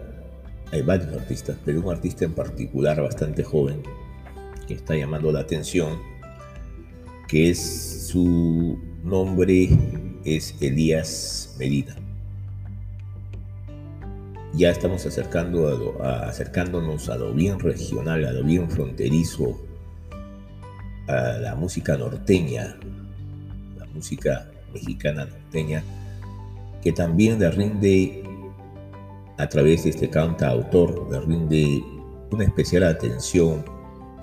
hay varios artistas, pero un artista en particular bastante joven que está llamando la atención, que es su nombre es Elías Medina. Ya estamos acercándonos a lo bien regional, a lo bien fronterizo, a la música norteña, la música mexicana norteña, que también le rinde, a través de este cantautor, le rinde una especial atención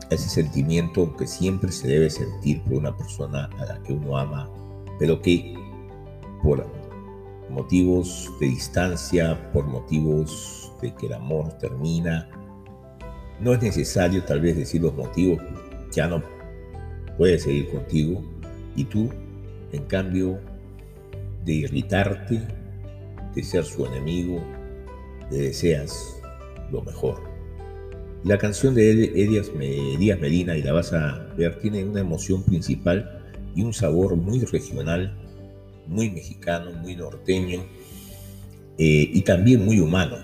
a ese sentimiento que siempre se debe sentir por una persona a la que uno ama, pero que por motivos de distancia, por motivos de que el amor termina, no es necesario tal vez decir los motivos, ya no puede seguir contigo y tú, en cambio, de irritarte, de ser su enemigo, le deseas lo mejor. La canción de Elías Medina, y la vas a ver, tiene una emoción principal y un sabor muy regional, muy mexicano, muy norteño eh, y también muy humano,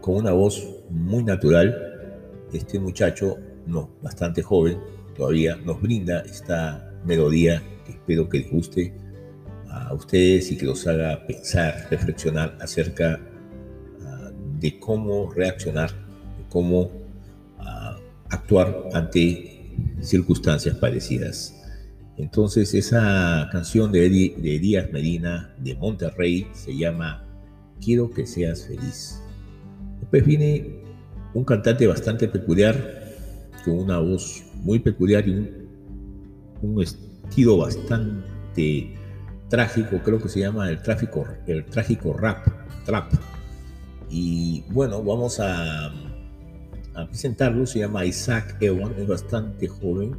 con una voz muy natural. Este muchacho, no, bastante joven todavía, nos brinda esta melodía que espero que les guste a ustedes y que los haga pensar, reflexionar acerca ah, de cómo reaccionar, cómo ah, actuar ante circunstancias parecidas. Entonces esa canción de, de Díaz Medina de Monterrey se llama Quiero que seas feliz. Después viene un cantante bastante peculiar, con una voz muy peculiar y un, un estilo bastante trágico, creo que se llama el tráfico, el trágico rap, trap. Y bueno, vamos a, presentarlo, se llama Isaac Ewan, es bastante joven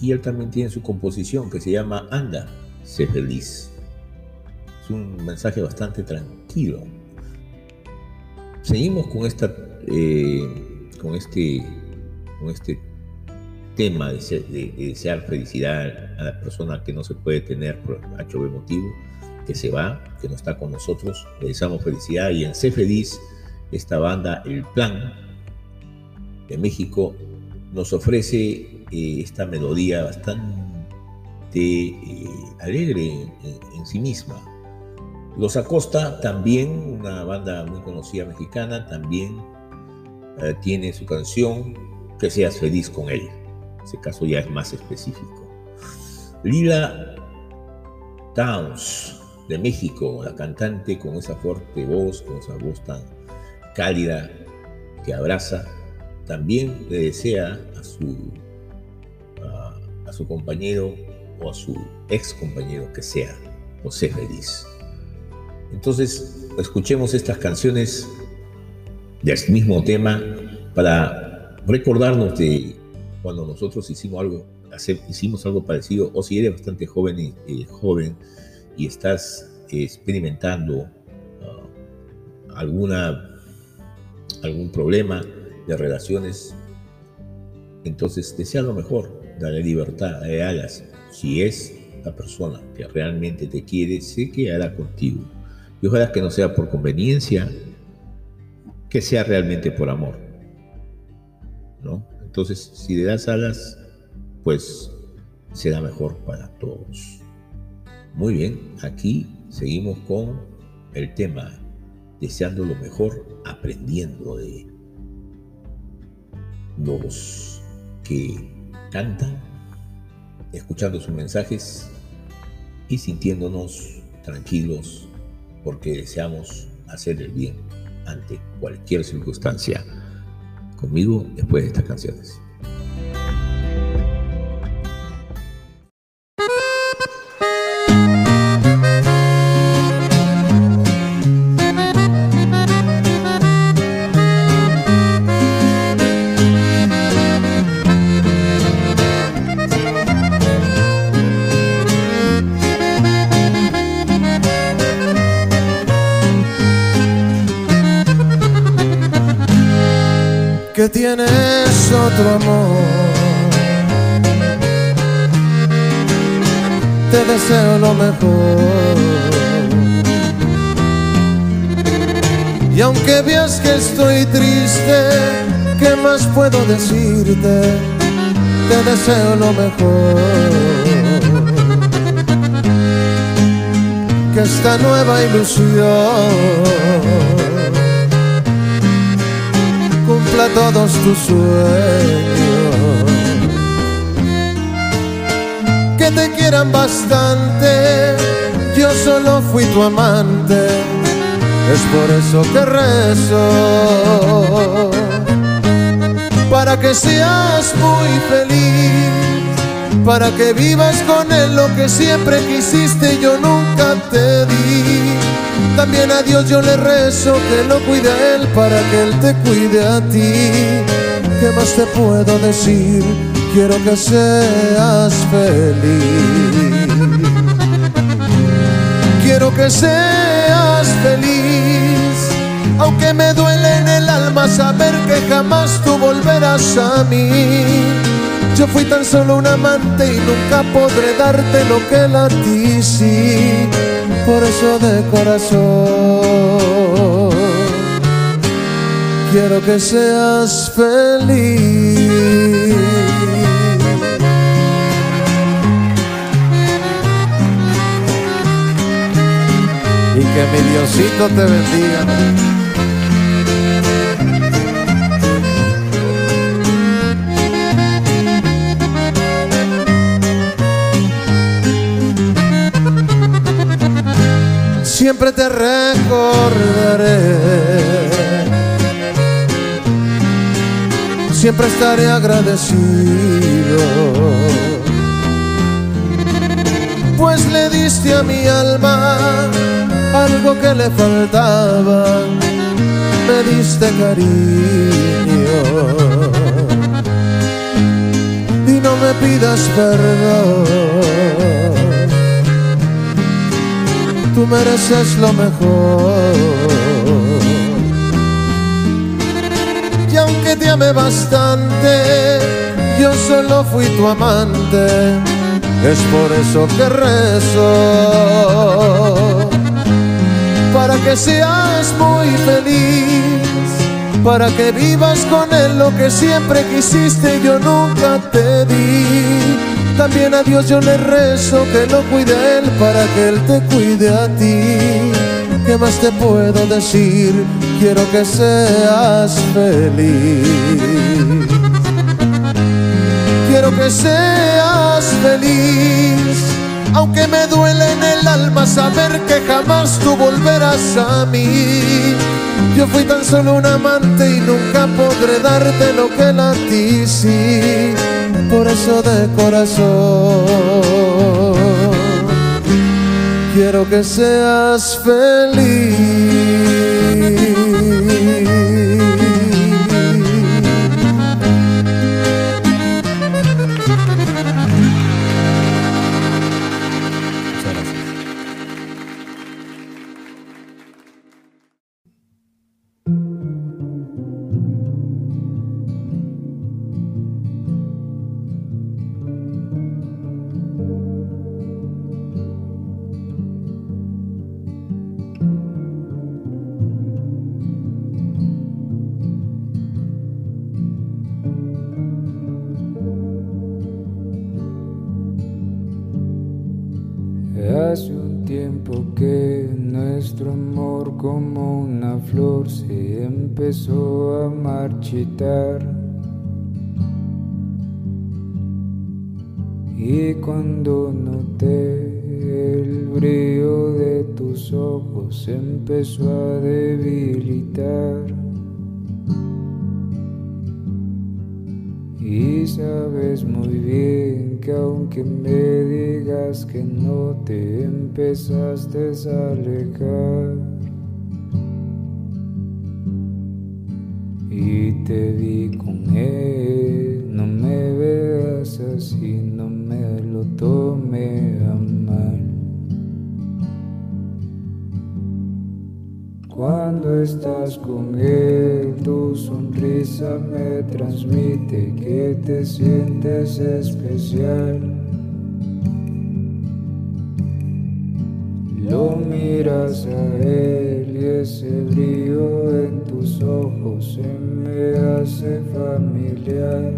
y él también tiene su composición que se llama Anda, sé feliz. Es un mensaje bastante tranquilo. Seguimos con esta, eh, con este, con este tema de, desear felicidad a la persona que no se puede tener por H motivo, que se va, que no está con nosotros, le deseamos felicidad y en Sé Feliz, esta banda, El Plan de México, nos ofrece eh, esta melodía bastante eh, alegre en, sí misma. Los Acosta también, una banda muy conocida mexicana, también eh, tiene su canción Que seas feliz con él ese caso ya es más específico. Lila Towns, de México, la cantante con esa fuerte voz, con esa voz tan cálida que abraza, también le desea a su, a, su compañero o a su ex compañero que sea sea feliz. Entonces, escuchemos estas canciones del mismo tema para recordarnos de cuando nosotros hicimos algo, hicimos algo parecido, o si eres bastante joven y, joven y estás experimentando uh, alguna, algún problema de relaciones, entonces desea lo mejor, dale libertad, dale alas. Si es la persona que realmente te quiere, sé que hará contigo. Y ojalá que no sea por conveniencia, que sea realmente por amor. ¿no? Entonces, si le das alas, pues será mejor para todos. Muy bien, aquí seguimos con el tema, deseando lo mejor, aprendiendo de los que cantan, escuchando sus mensajes y sintiéndonos tranquilos porque deseamos hacer el bien ante cualquier circunstancia. Conmigo después de estas canciones. Te deseo lo mejor. Y aunque veas que estoy triste, ¿qué más puedo decirte? Te deseo lo mejor. Que esta nueva ilusión cumpla todos tus sueños. Que te quieran bastante, yo solo fui tu amante, es por eso que rezo. Para que seas muy feliz, para que vivas con él lo que siempre quisiste yo nunca te di. También a Dios yo le rezo que lo cuide a Él para que Él te cuide a ti. ¿Qué más te puedo decir? Quiero que seas feliz. Quiero que seas feliz. Aunque me duele en el alma saber que jamás tú volverás a mí. Yo fui tan solo un amante y nunca podré darte lo que él a ti sí por eso de corazón quiero que seas feliz. Y que mi Diosito te bendiga. Siempre te recordaré. Siempre estaré agradecido, pues le diste a mi alma algo que le faltaba, me diste cariño. Y no me pidas perdón tú mereces lo mejor. Y aunque te amé bastante, yo solo fui tu amante, es por eso que rezo. Para que seas muy feliz, para que vivas con él lo que siempre quisiste, yo nunca te di. También a Dios yo le rezo que lo cuide a Él para que Él te cuide a ti. ¿Qué más te puedo decir? Quiero que seas feliz. Quiero que seas feliz. Aunque me duele en el alma saber que jamás tú volverás a mí. Yo fui tan solo un amante y nunca podré darte lo que él a ti sí por eso de corazón. Quiero que seas nuestro de tus ojos empezó a debilitar. Y sabes muy bien que aunque me digas que no te empezaste a alejar. Y te vi con él, no me veas así, no me lo tome a Cuando estás con él, tu sonrisa me transmite que te sientes especial. Lo miras a él y ese brillo en tus ojos se me hace familiar.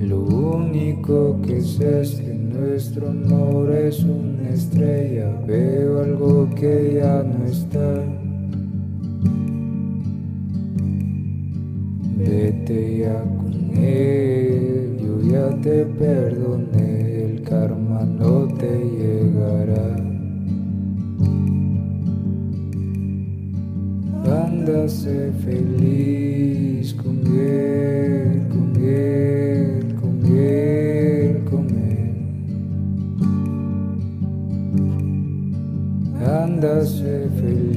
Lo único que sé es que nuestro amor es una estrella, veo algo que ya no está. Vete ya con él, yo ya te perdoné, el karma no te llegará. Ándase feliz con él, con él, Ándase feliz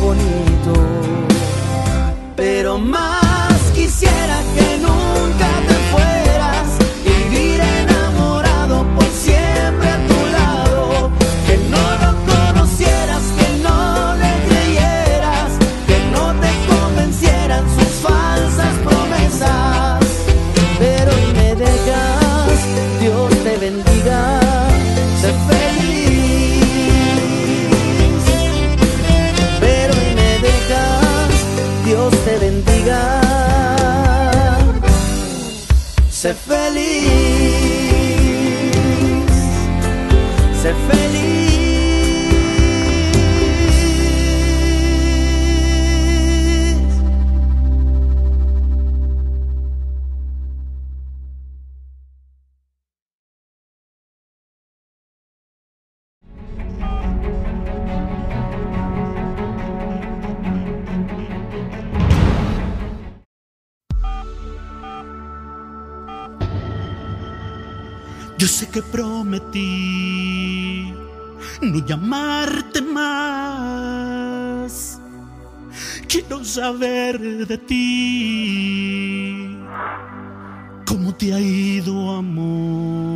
bonito, saber de ti. ¿Cómo te ha ido, amor?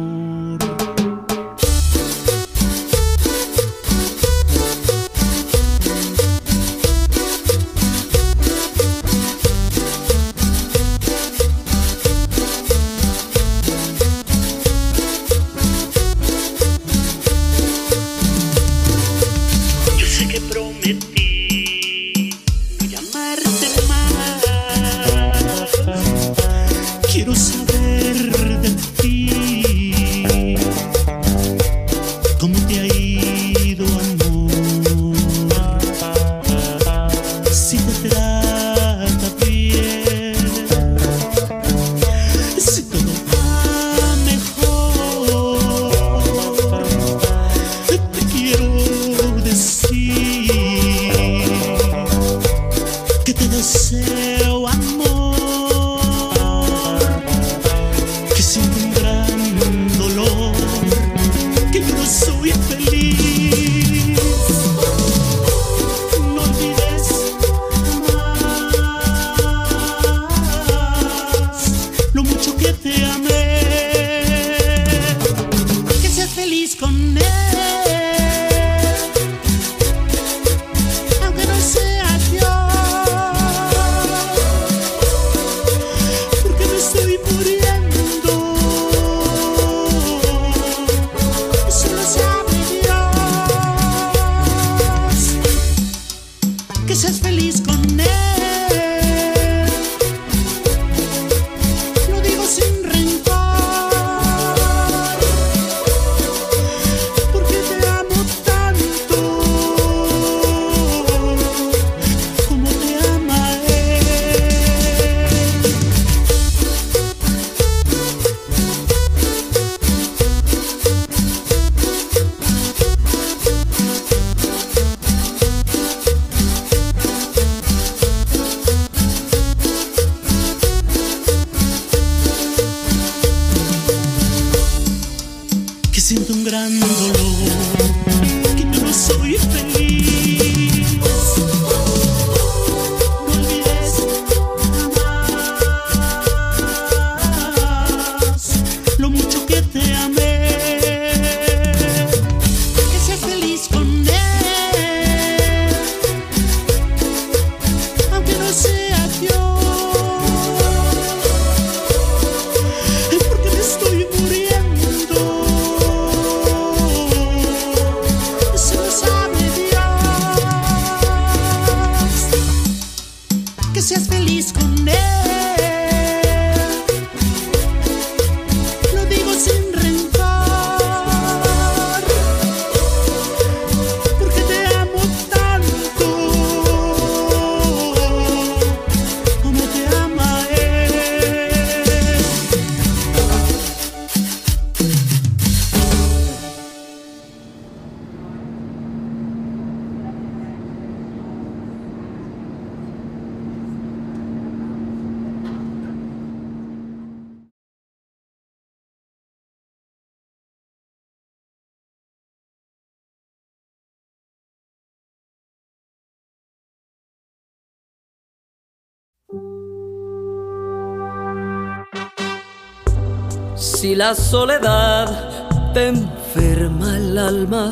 Si la soledad te enferma el alma,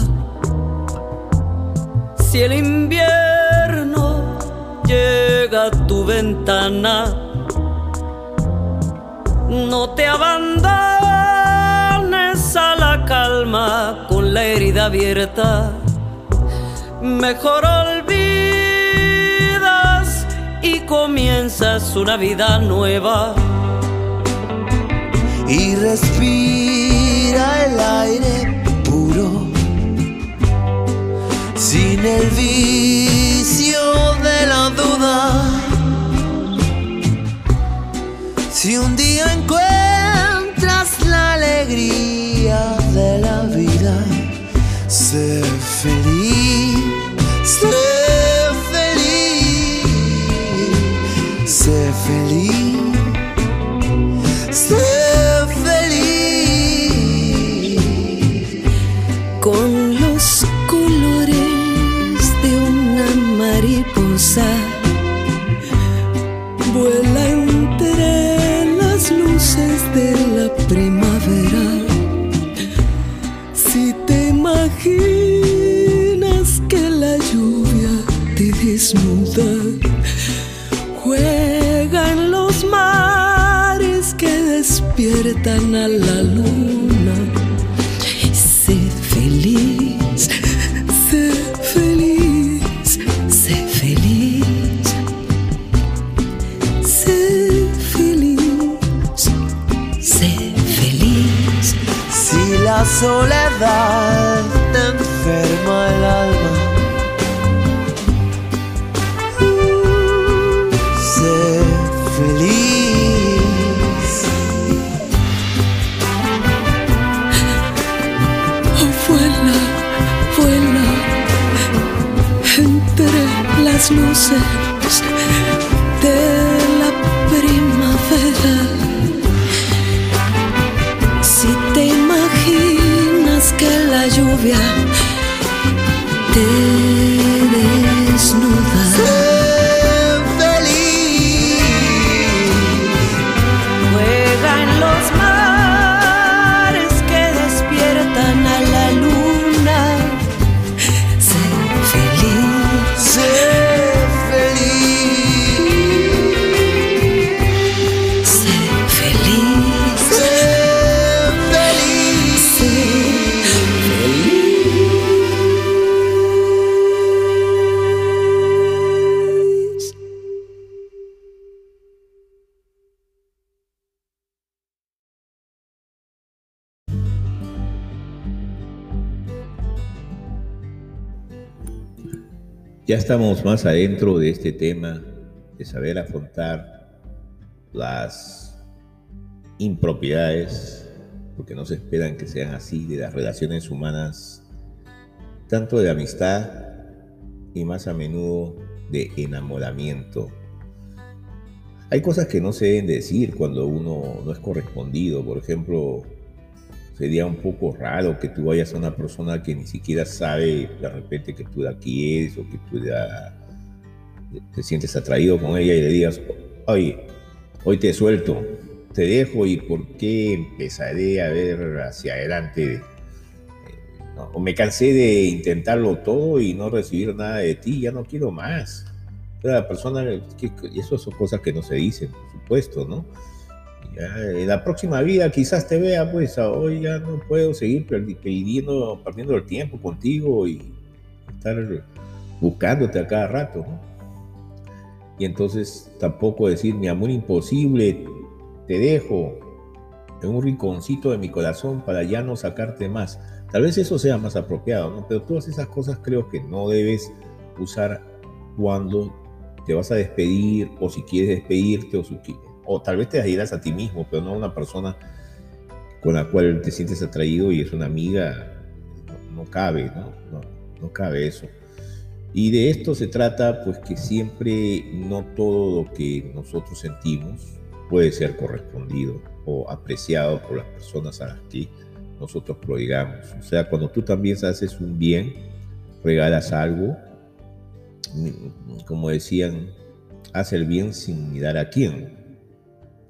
si el invierno llega a tu ventana, no te abandones a la calma con la herida abierta. Mejor olvidas y comienzas una vida nueva y respira el aire puro sin el vicio de la duda. Si un día encuentras la alegría de la vida, sé feliz, sé feliz, sé feliz, despiertan a la luna. Sé feliz, sé feliz, sé feliz, sé feliz, sé feliz. Si la soledad te enferma el alma, las luces Ya estamos más adentro de este tema de saber afrontar las impropiedades, porque no se esperan que sean así, de las relaciones humanas, tanto de amistad y más a menudo de enamoramiento. Hay cosas que no se deben decir cuando uno no es correspondido. Por ejemplo, sería un poco raro que tú vayas a una persona que ni siquiera sabe de repente que tú la quieres o que tú te sientes atraído con ella y le digas, oye, hoy te suelto, te dejo y por qué empezaré a ver hacia adelante. Eh, no, O me cansé de intentarlo todo y no recibir nada de ti, ya no quiero más. Pero la persona, y eso son cosas que no se dicen, por supuesto, ¿no? En la próxima vida quizás te vea, pues ah, hoy ya no puedo seguir perdi- pidiendo, perdiendo el tiempo contigo y estar buscándote a cada rato. Y entonces tampoco decir, mi amor imposible, te dejo en un rinconcito de mi corazón para ya no sacarte más. Tal vez eso sea más apropiado, ¿no? Pero todas esas cosas creo que no debes usar cuando te vas a despedir o si quieres despedirte o, si qui- o tal vez te dirás a ti mismo, pero no a una persona con la cual te sientes atraído y es una amiga, no, no cabe, ¿no? ¿no? No cabe eso. Y de esto se trata, pues que siempre no todo lo que nosotros sentimos puede ser correspondido o apreciado por las personas a las que nosotros prodigamos. O sea, cuando tú también haces un bien, regalas algo, mm, como decían, haz el bien sin mirar a quién.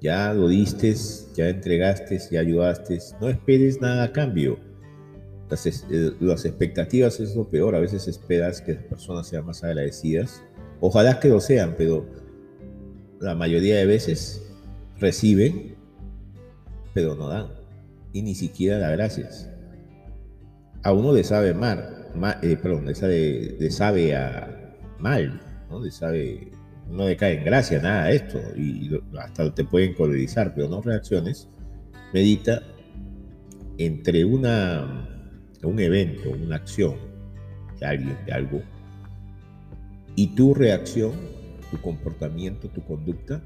Ya lo diste, ya entregaste, ya ayudaste, no esperes nada a cambio. Las, eh, las expectativas es lo peor, a veces esperas que las personas sean más agradecidas. Ojalá que lo sean, pero la mayoría de veces reciben, pero no dan. Y ni siquiera da gracias. A uno le sabe mal, ma- eh, perdón, le sabe, sabe mal, ¿no? Le sabe, no le cae en gracia nada esto y hasta te pueden colorizar, pero no reacciones medita entre una, un evento, una acción de alguien, de algo, y tu reacción, tu comportamiento, tu conducta,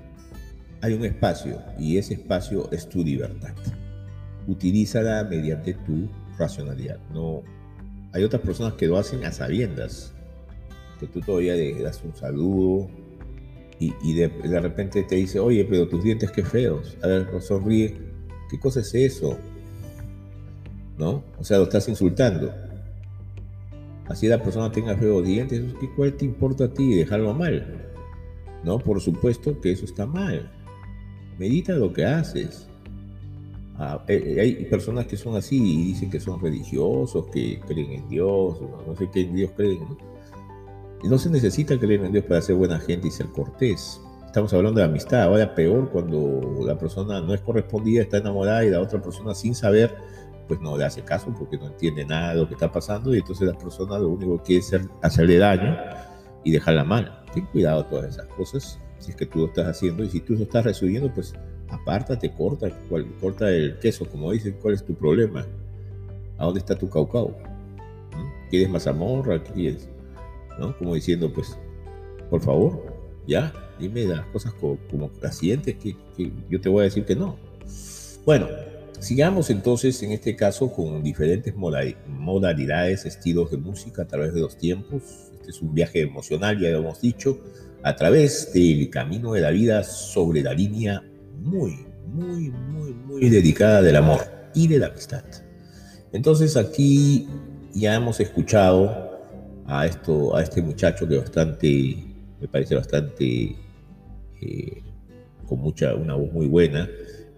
hay un espacio y ese espacio es tu libertad. Utilízala mediante tu racionalidad. No, hay otras personas que lo hacen a sabiendas, que tú todavía le das un saludo y, de, repente te dice, oye, pero tus dientes qué feos. A ver, sonríe. ¿Qué cosa es eso? ¿No? O sea, lo estás insultando. Así la persona tenga feos dientes, ¿qué cuál te importa a ti dejarlo mal? No, por supuesto que eso está mal. Medita lo que haces. Ah, eh, eh, hay personas que son así y dicen que son religiosos, que creen en Dios, no, sé qué Dios creen. ¿no? No se necesita creer en Dios para ser buena gente y ser cortés. Estamos hablando de amistad. Ahora peor cuando la persona no es correspondida, está enamorada y la otra persona sin saber, pues no le hace caso porque no entiende nada de lo que está pasando y entonces la persona lo único que quiere es hacer- hacerle daño y dejarla mal. Ten cuidado todas esas cosas si es que tú lo estás haciendo y si tú lo estás recibiendo, pues apártate, corta, corta el queso, como dicen, ¿cuál es tu problema? ¿A dónde está tu caucao? ¿Mm? ¿Quieres mazamorra? ¿Qué quieres? ¿No? Como diciendo, pues, por favor, ya, dime las cosas co- como las siguientes que, que yo te voy a decir que no. Bueno, sigamos entonces en este caso con diferentes moda- modalidades, estilos de música a través de los tiempos. Este es un viaje emocional, ya lo hemos dicho, a través del camino de la vida sobre la línea muy, muy, muy, muy dedicada del amor y de la amistad. Entonces aquí ya hemos escuchado a, esto, a este muchacho que bastante, me parece bastante, eh, con mucha, una voz muy buena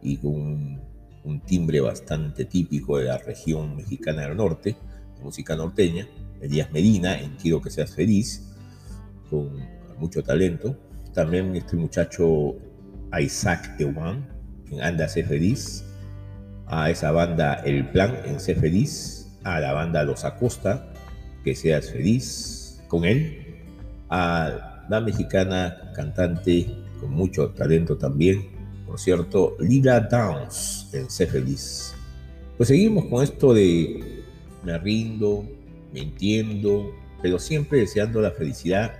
y con un, timbre bastante típico de la región mexicana del norte, de música norteña, Elías Medina, en Quiero que seas feliz, con mucho talento. También este muchacho Isaac Ewan, en Anda Sé Feliz, a esa banda El Plan en Sé Feliz, a la banda Los Acosta, que seas feliz con él, a la mexicana cantante con mucho talento también, por cierto, Lila Downs en Sé Feliz. Pues seguimos con esto de me rindo, me entiendo, pero siempre deseando la felicidad,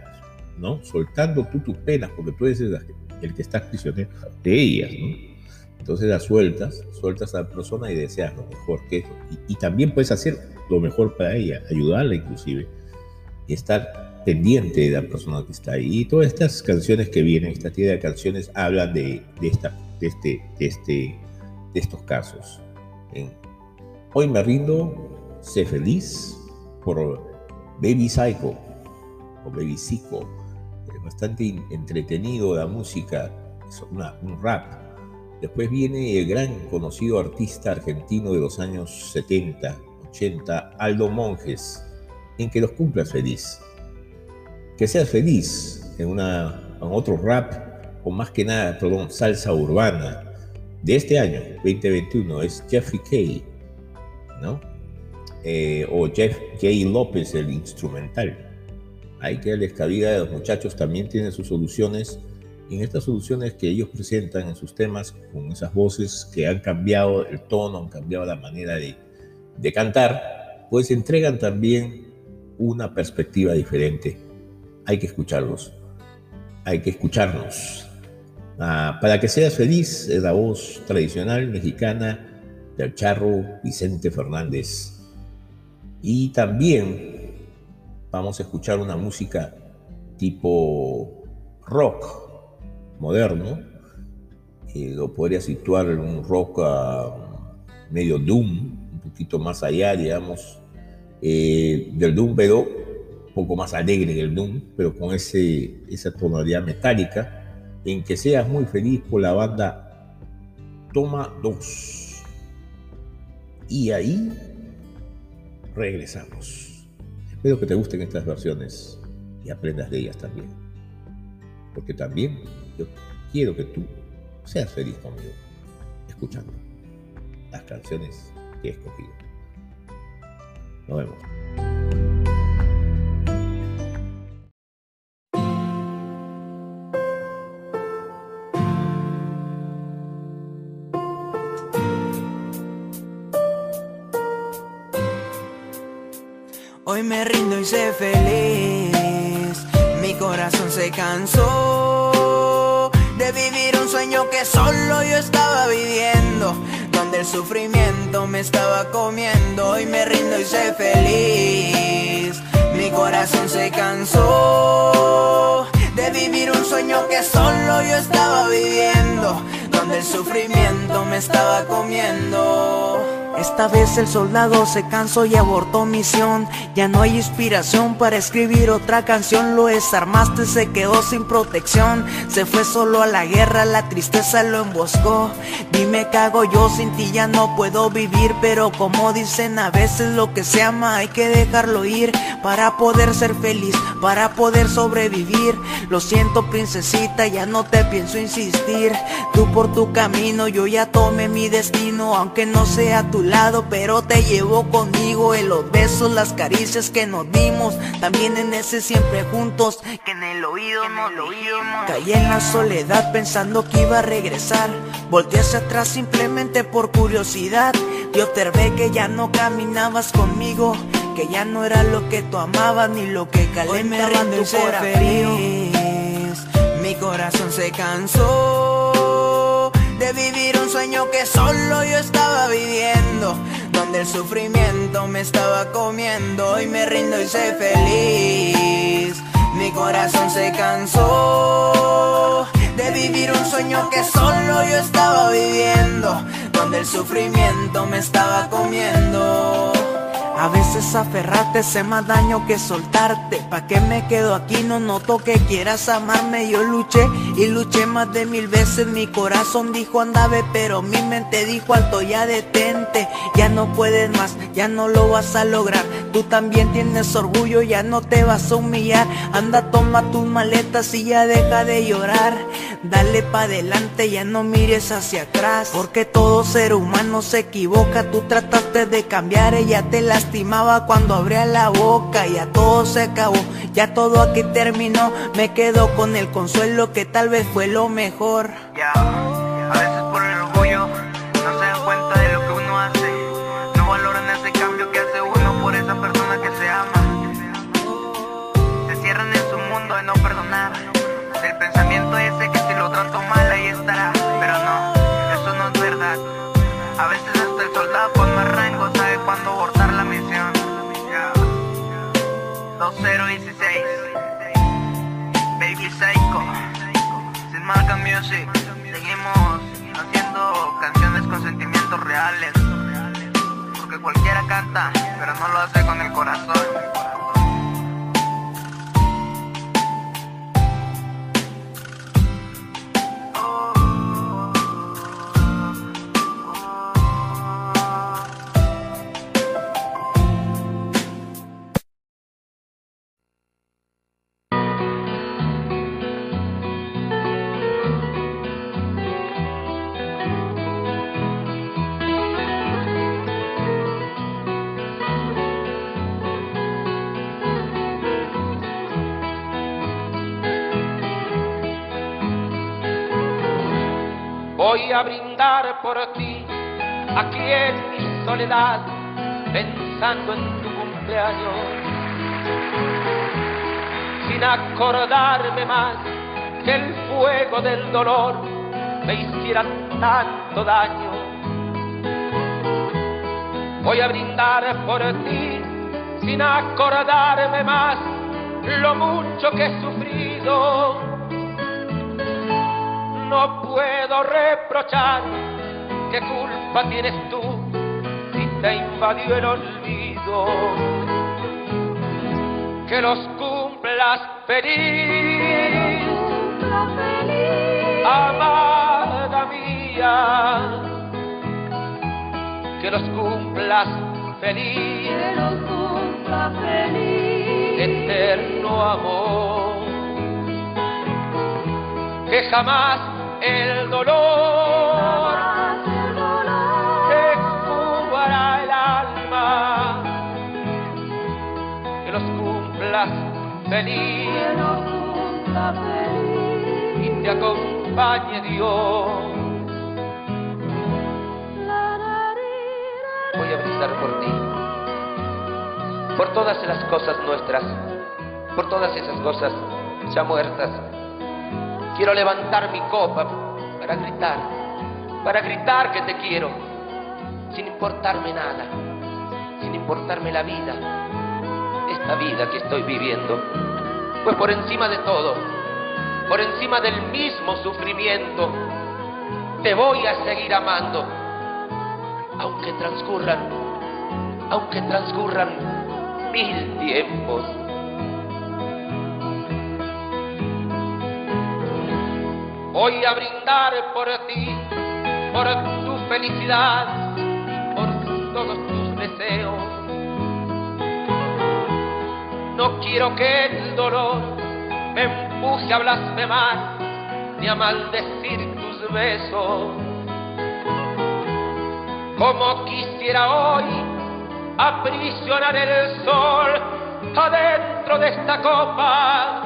¿no? Soltando tú tus penas, porque tú eres el, que estás prisionero de ellas, ¿no? Entonces las sueltas, sueltas a la persona y deseas lo mejor que eso. Y también puedes hacer lo mejor para ella, ayudarla inclusive, y estar pendiente de la persona que está ahí. Y todas estas canciones que vienen, esta tira de canciones, hablan de, de, esta, de, este, de, este, de estos casos. Hoy me rindo, sé feliz, por Baby Psycho, o Baby Psycho. Es bastante entretenido la música, es una- un rap. Después viene el gran conocido artista argentino de los años 70, 80, Aldo Monjes, en que los cumplas feliz. Que seas feliz en, una, en otro rap, o más que nada, perdón, salsa urbana de este año, 2021, es Jeffrey Kay, ¿no? Eh, o Jeff J. López, el instrumental. Hay que darles cabida los muchachos, también tienen sus soluciones. Y en estas soluciones que ellos presentan en sus temas, con esas voces que han cambiado el tono, han cambiado la manera de, de cantar, pues entregan también una perspectiva diferente. Hay que escucharlos, hay que escucharnos. Ah, para que seas feliz, es la voz tradicional mexicana del charro Vicente Fernández. Y también vamos a escuchar una música tipo rock moderno. Eh, lo podría situar en un rock ah, medio doom, poquito más allá, digamos, eh, del doom, pero un poco más alegre que el doom, pero con ese, esa tonalidad metálica, en que seas muy feliz por la banda Toma 2. Y ahí regresamos. Espero que te gusten estas versiones y aprendas de ellas también. Porque también yo quiero que tú seas feliz conmigo, escuchando las canciones que escogido. Nos vemos. Hoy me rindo y sé feliz. Mi corazón se cansó de vivir un sueño que solo yo estaba viviendo. El sufrimiento me estaba comiendo. Hoy me rindo y sé feliz. Mi corazón se cansó de vivir un sueño que solo yo estaba viviendo. Donde el sufrimiento me estaba comiendo. Esta vez el soldado se cansó y abortó misión. Ya no hay inspiración para escribir otra canción. Lo desarmaste, se quedó sin protección. Se fue solo a la guerra, la tristeza lo emboscó. Dime qué hago yo sin ti, ya no puedo vivir. Pero como dicen a veces, lo que se ama hay que dejarlo ir. Para poder ser feliz, para poder sobrevivir. Lo siento, princesita, ya no te pienso insistir. Tú por tu camino, yo ya tomé mi destino. Aunque no sea tu lado, pero te llevo conmigo en los besos, las caricias que nos dimos, también en ese siempre juntos, que en el oído nos lo oímos. Caí en la soledad pensando que iba a regresar, volteé hacia atrás simplemente por curiosidad, y observé que ya no caminabas conmigo, que ya no era lo que tú amabas ni lo que calentaba tu feliz. Mi corazón se cansó de vivir un sueño que solo yo estaba viviendo, donde el sufrimiento me estaba comiendo y me rindo y sé feliz. Mi corazón se cansó de vivir un sueño que solo yo estaba viviendo, donde el sufrimiento me estaba comiendo. A veces aferrarte hace más daño que soltarte. ¿Pa' qué me quedo aquí? No noto que quieras amarme. Yo luché y luché más de mil veces. Mi corazón dijo andave, pero mi mente dijo alto ya detente. Ya no puedes más, ya no lo vas a lograr. Tú también tienes orgullo, ya no te vas a humillar. Anda, toma tus maletas y ya deja de llorar. Dale pa' adelante, ya no mires hacia atrás. Porque todo ser humano se equivoca. Tú trataste de cambiar, ella te lastimaba cuando abría la boca. Ya todo se acabó, ya todo aquí terminó. Me quedo con el consuelo que tal vez fue lo mejor. Pero no lo hace con el corazón pensando en tu cumpleaños, sin acordarme más que el fuego del dolor me hiciera tanto daño. Voy a brindar por ti, sin acordarme más lo mucho que he sufrido. No puedo reprochar qué culpa tienes tú te invadió el olvido. Que los cumplas feliz, amada mía. Que los cumplas feliz, eterno amor. Que jamás el dolor feliz. Y te acompañe Dios. Voy a brindar por ti, por todas las cosas nuestras, por todas esas cosas ya muertas. Quiero levantar mi copa para gritar, para gritar que te quiero, sin importarme nada, sin importarme la vida, esta vida que estoy viviendo. Pues por encima de todo, por encima del mismo sufrimiento, te voy a seguir amando, aunque transcurran, aunque transcurran mil tiempos. Voy a brindar por ti, por tu felicidad, No quiero que el dolor me empuje a blasfemar ni a maldecir tus besos. Como quisiera hoy aprisionar el sol adentro de esta copa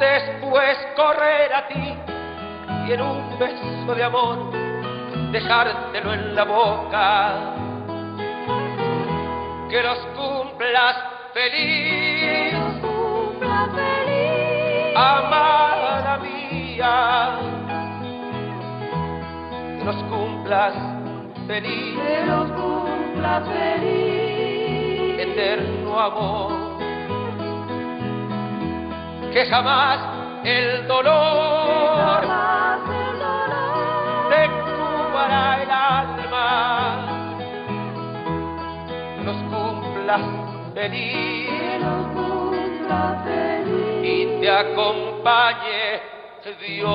después correr a ti y en un beso de amor dejártelo en la boca. Que los cumplas feliz, amada mía. Que los cumplas feliz, que los cumplas feliz, eterno amor. Que jamás el dolor, te cubra el alma, cumplas feliz, y te acompañe Dios.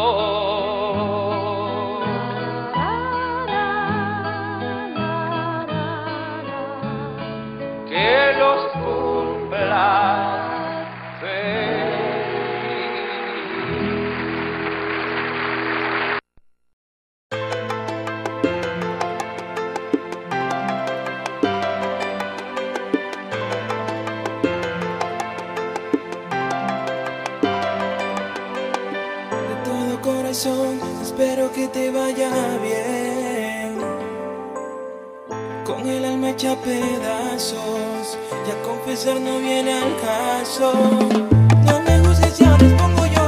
Que los cumplas espero que te vaya bien. Con el alma hecha pedazos, ya confesar no viene al caso. No me juzgues si ahora expongo yo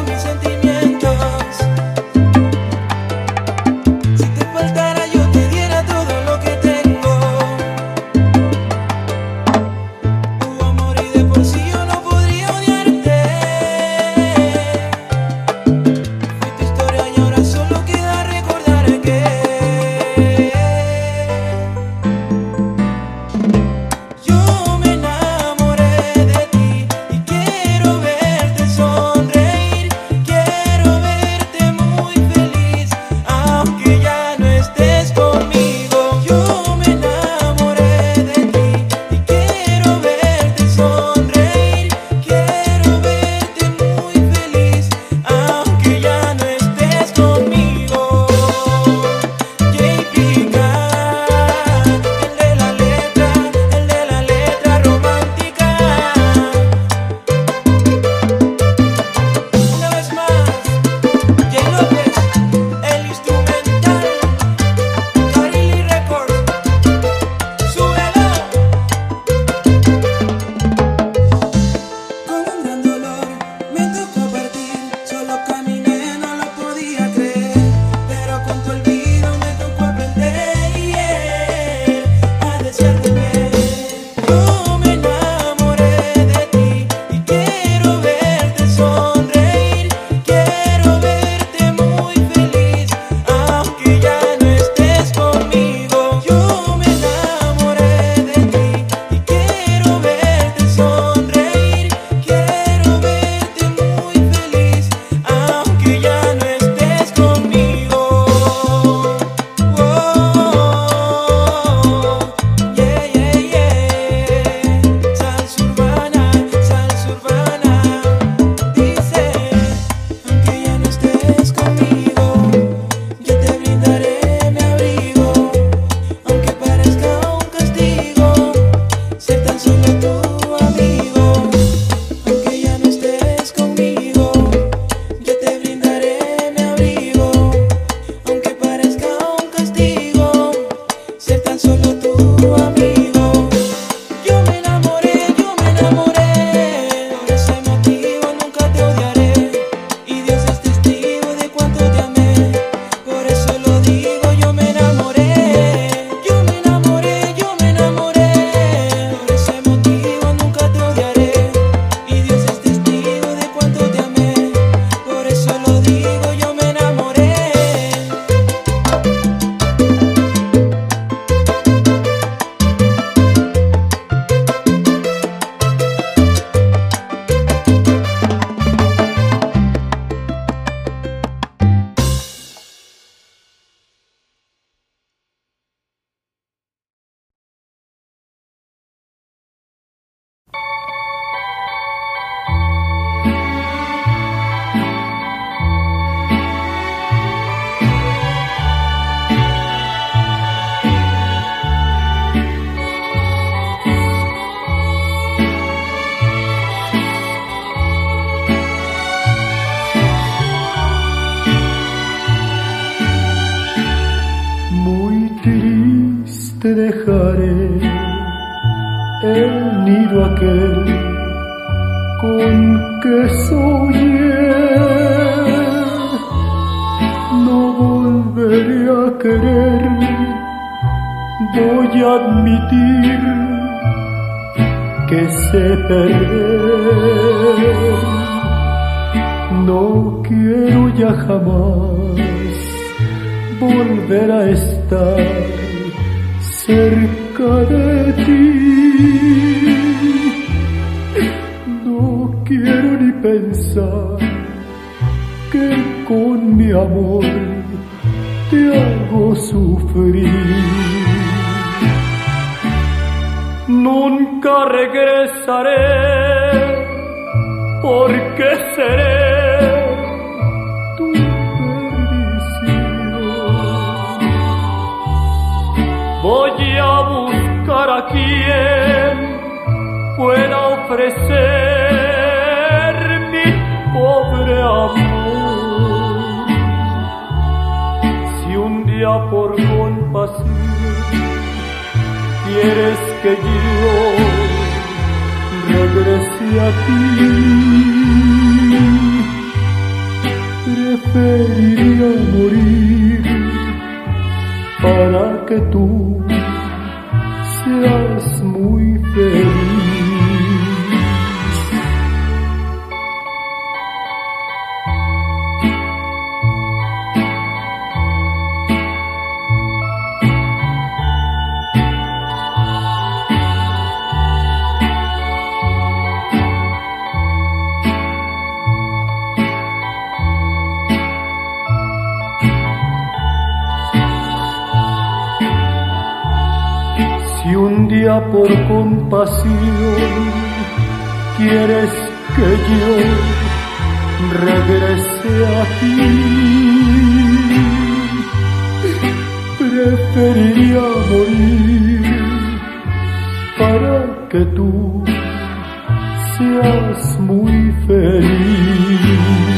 muy feliz.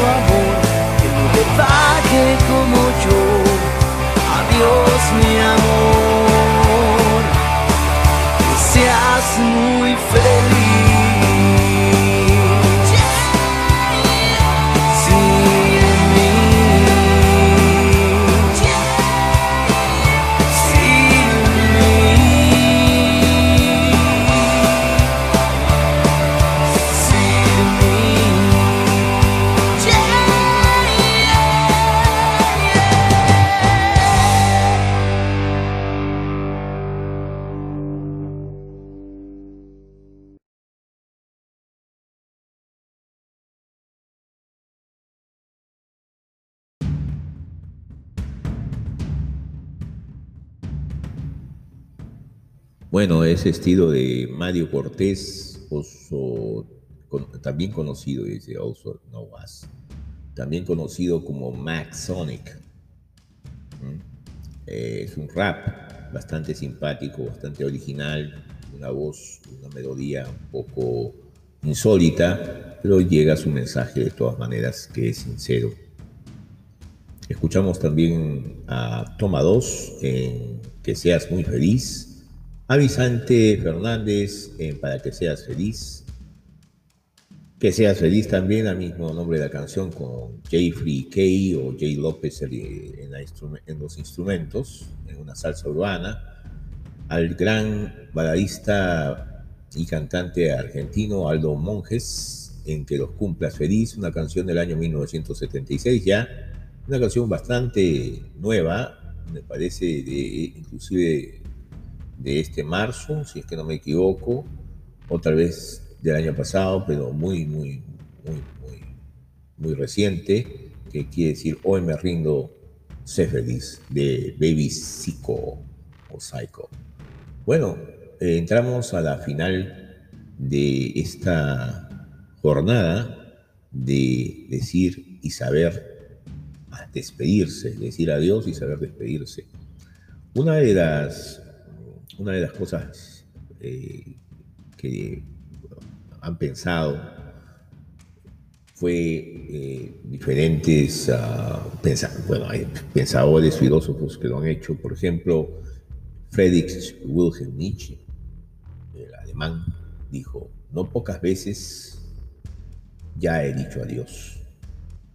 amor. Bueno, ese estilo de Mario Cortés, también conocido, dice also no también conocido como Max Sonic. Eh, es un rap bastante simpático, bastante original, una voz, una melodía un poco insólita, pero llega su mensaje de todas maneras que es sincero. Escuchamos también a Toma 2 en Que seas muy feliz, a Vicente Fernández en Para que seas feliz, que seas feliz también, al mismo nombre de la canción, con Jeffrey Kay o Jay López en los instrumentos, en una salsa urbana, al gran baladista y cantante argentino Aldo Monjes, en Que los cumplas feliz, una canción del año 1976 ya, una canción bastante nueva, me parece, de, inclusive de este marzo, si es que no me equivoco, o tal vez del año pasado, pero muy, muy, muy, muy, muy reciente, que quiere decir Hoy me rindo, sé feliz, de Baby Psycho o Psycho. Bueno, eh, entramos a la final de esta jornada de decir y saber despedirse, decir adiós y saber despedirse. Una de las, una de las cosas eh, que han pensado fue eh, diferentes ah, pensa- bueno, hay pensadores, filósofos que lo han hecho. Por ejemplo, Friedrich Wilhelm Nietzsche, el alemán, dijo, no pocas veces ya he dicho adiós.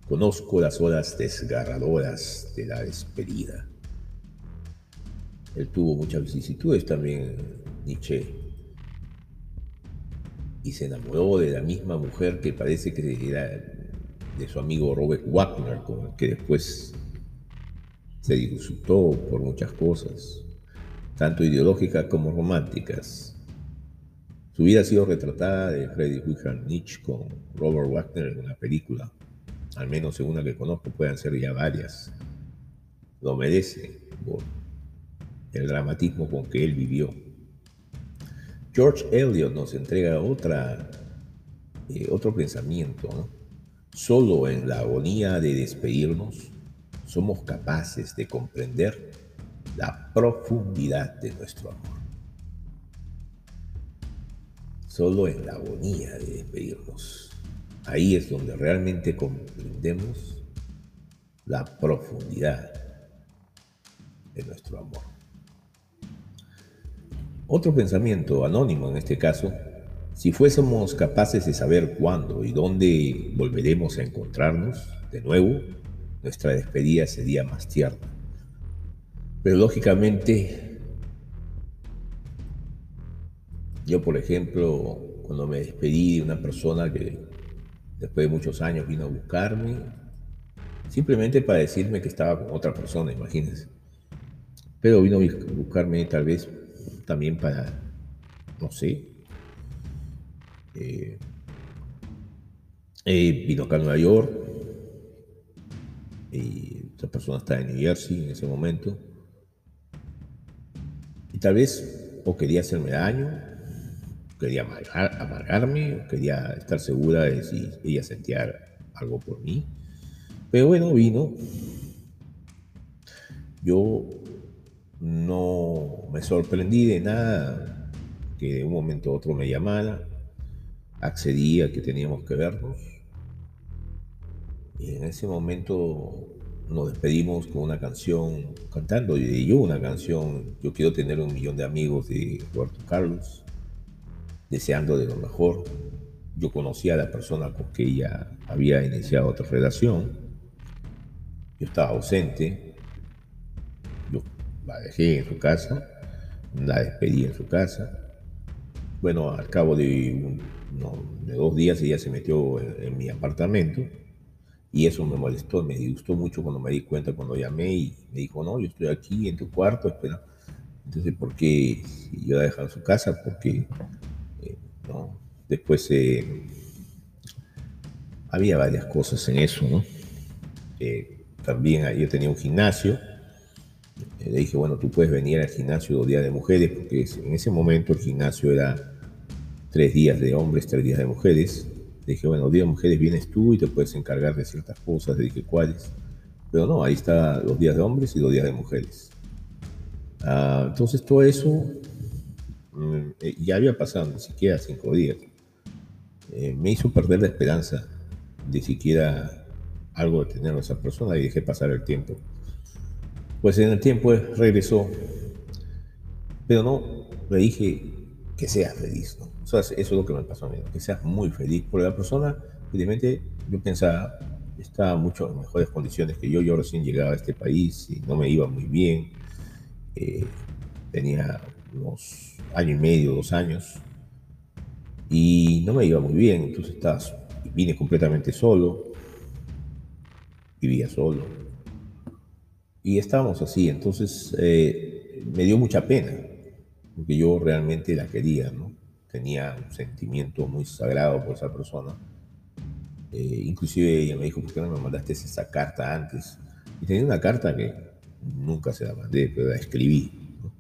Conozco las horas desgarradoras de la despedida. Él tuvo muchas vicisitudes también, Nietzsche, y se enamoró de la misma mujer que parece que era de su amigo Robert Wagner, con el que después se disfrutó por muchas cosas, tanto ideológicas como románticas. Su vida ha sido retratada de Friedrich Wilhelm Nietzsche con Robert Wagner en una película, al menos en una que conozco, pueden ser ya varias. Lo merece por el dramatismo con que él vivió. George Eliot nos entrega otra, eh, otro pensamiento. ¿no? Solo en la agonía de despedirnos somos capaces de comprender la profundidad de nuestro amor. Solo en la agonía de despedirnos. Ahí es donde realmente comprendemos la profundidad de nuestro amor. Otro pensamiento anónimo en este caso, si fuésemos capaces de saber cuándo y dónde volveremos a encontrarnos de nuevo, nuestra despedida sería más tierna. Pero lógicamente, yo por ejemplo, cuando me despedí de una persona que después de muchos años vino a buscarme, simplemente para decirme que estaba con otra persona, imagínense. Pero vino a bus- buscarme tal vez también para, no sé, eh, vino acá a Nueva York y esa persona está en New Jersey en ese momento. Y tal vez o quería hacerme daño, quería amargar- amargarme, o quería estar segura de si ella sentía algo por mí. Pero bueno, vino. Yo no me sorprendí de nada que de un momento a otro me llamara. Accedí a que teníamos que vernos. Y en ese momento nos despedimos con una canción, cantando y yo una canción, Yo quiero tener un millón de amigos de Roberto Carlos, deseando de lo mejor. Yo conocía a la persona con que ella había iniciado otra relación. Yo estaba ausente. La dejé en su casa, la despedí en su casa. Bueno, al cabo de, dos días ella se metió en, en mi apartamento y eso me molestó, me disgustó mucho cuando me di cuenta, cuando llamé y me dijo, no, yo estoy aquí en tu cuarto, espera. Entonces, ¿por qué yo la dejé en su casa? Porque eh, no, después eh, había varias cosas en eso, ¿no? Eh, también yo tenía un gimnasio Le dije, bueno, tú puedes venir al gimnasio dos días de mujeres, porque en ese momento el gimnasio era tres días de hombres, tres días de mujeres. Le dije, bueno, días de mujeres vienes tú y te puedes encargar de ciertas cosas. Le dije, ¿cuáles? Pero no, ahí está los días de hombres y los días de mujeres. Ah, entonces todo eso mm, eh, ya había pasado ni siquiera cinco días. Eh, me hizo perder la esperanza de siquiera algo de tener a esa persona y dejé pasar el tiempo. Pues en el tiempo eh, regresó, pero no, le dije que seas feliz, eso es lo que me pasó a mí, que seas muy feliz, porque la persona, evidentemente, yo pensaba, estaba mucho en mejores condiciones que yo, yo recién llegaba a este país y no me iba muy bien, eh, tenía unos año y medio, dos años, y no me iba muy bien, entonces estaba, vine completamente solo, vivía solo, y estábamos así, entonces eh, me dio mucha pena, porque yo realmente la quería, ¿no? Tenía un sentimiento muy sagrado por esa persona. Eh, inclusive ella me dijo, ¿por qué no me mandaste esa carta antes? Y tenía una carta que nunca se la mandé, pero la escribí. ¿no?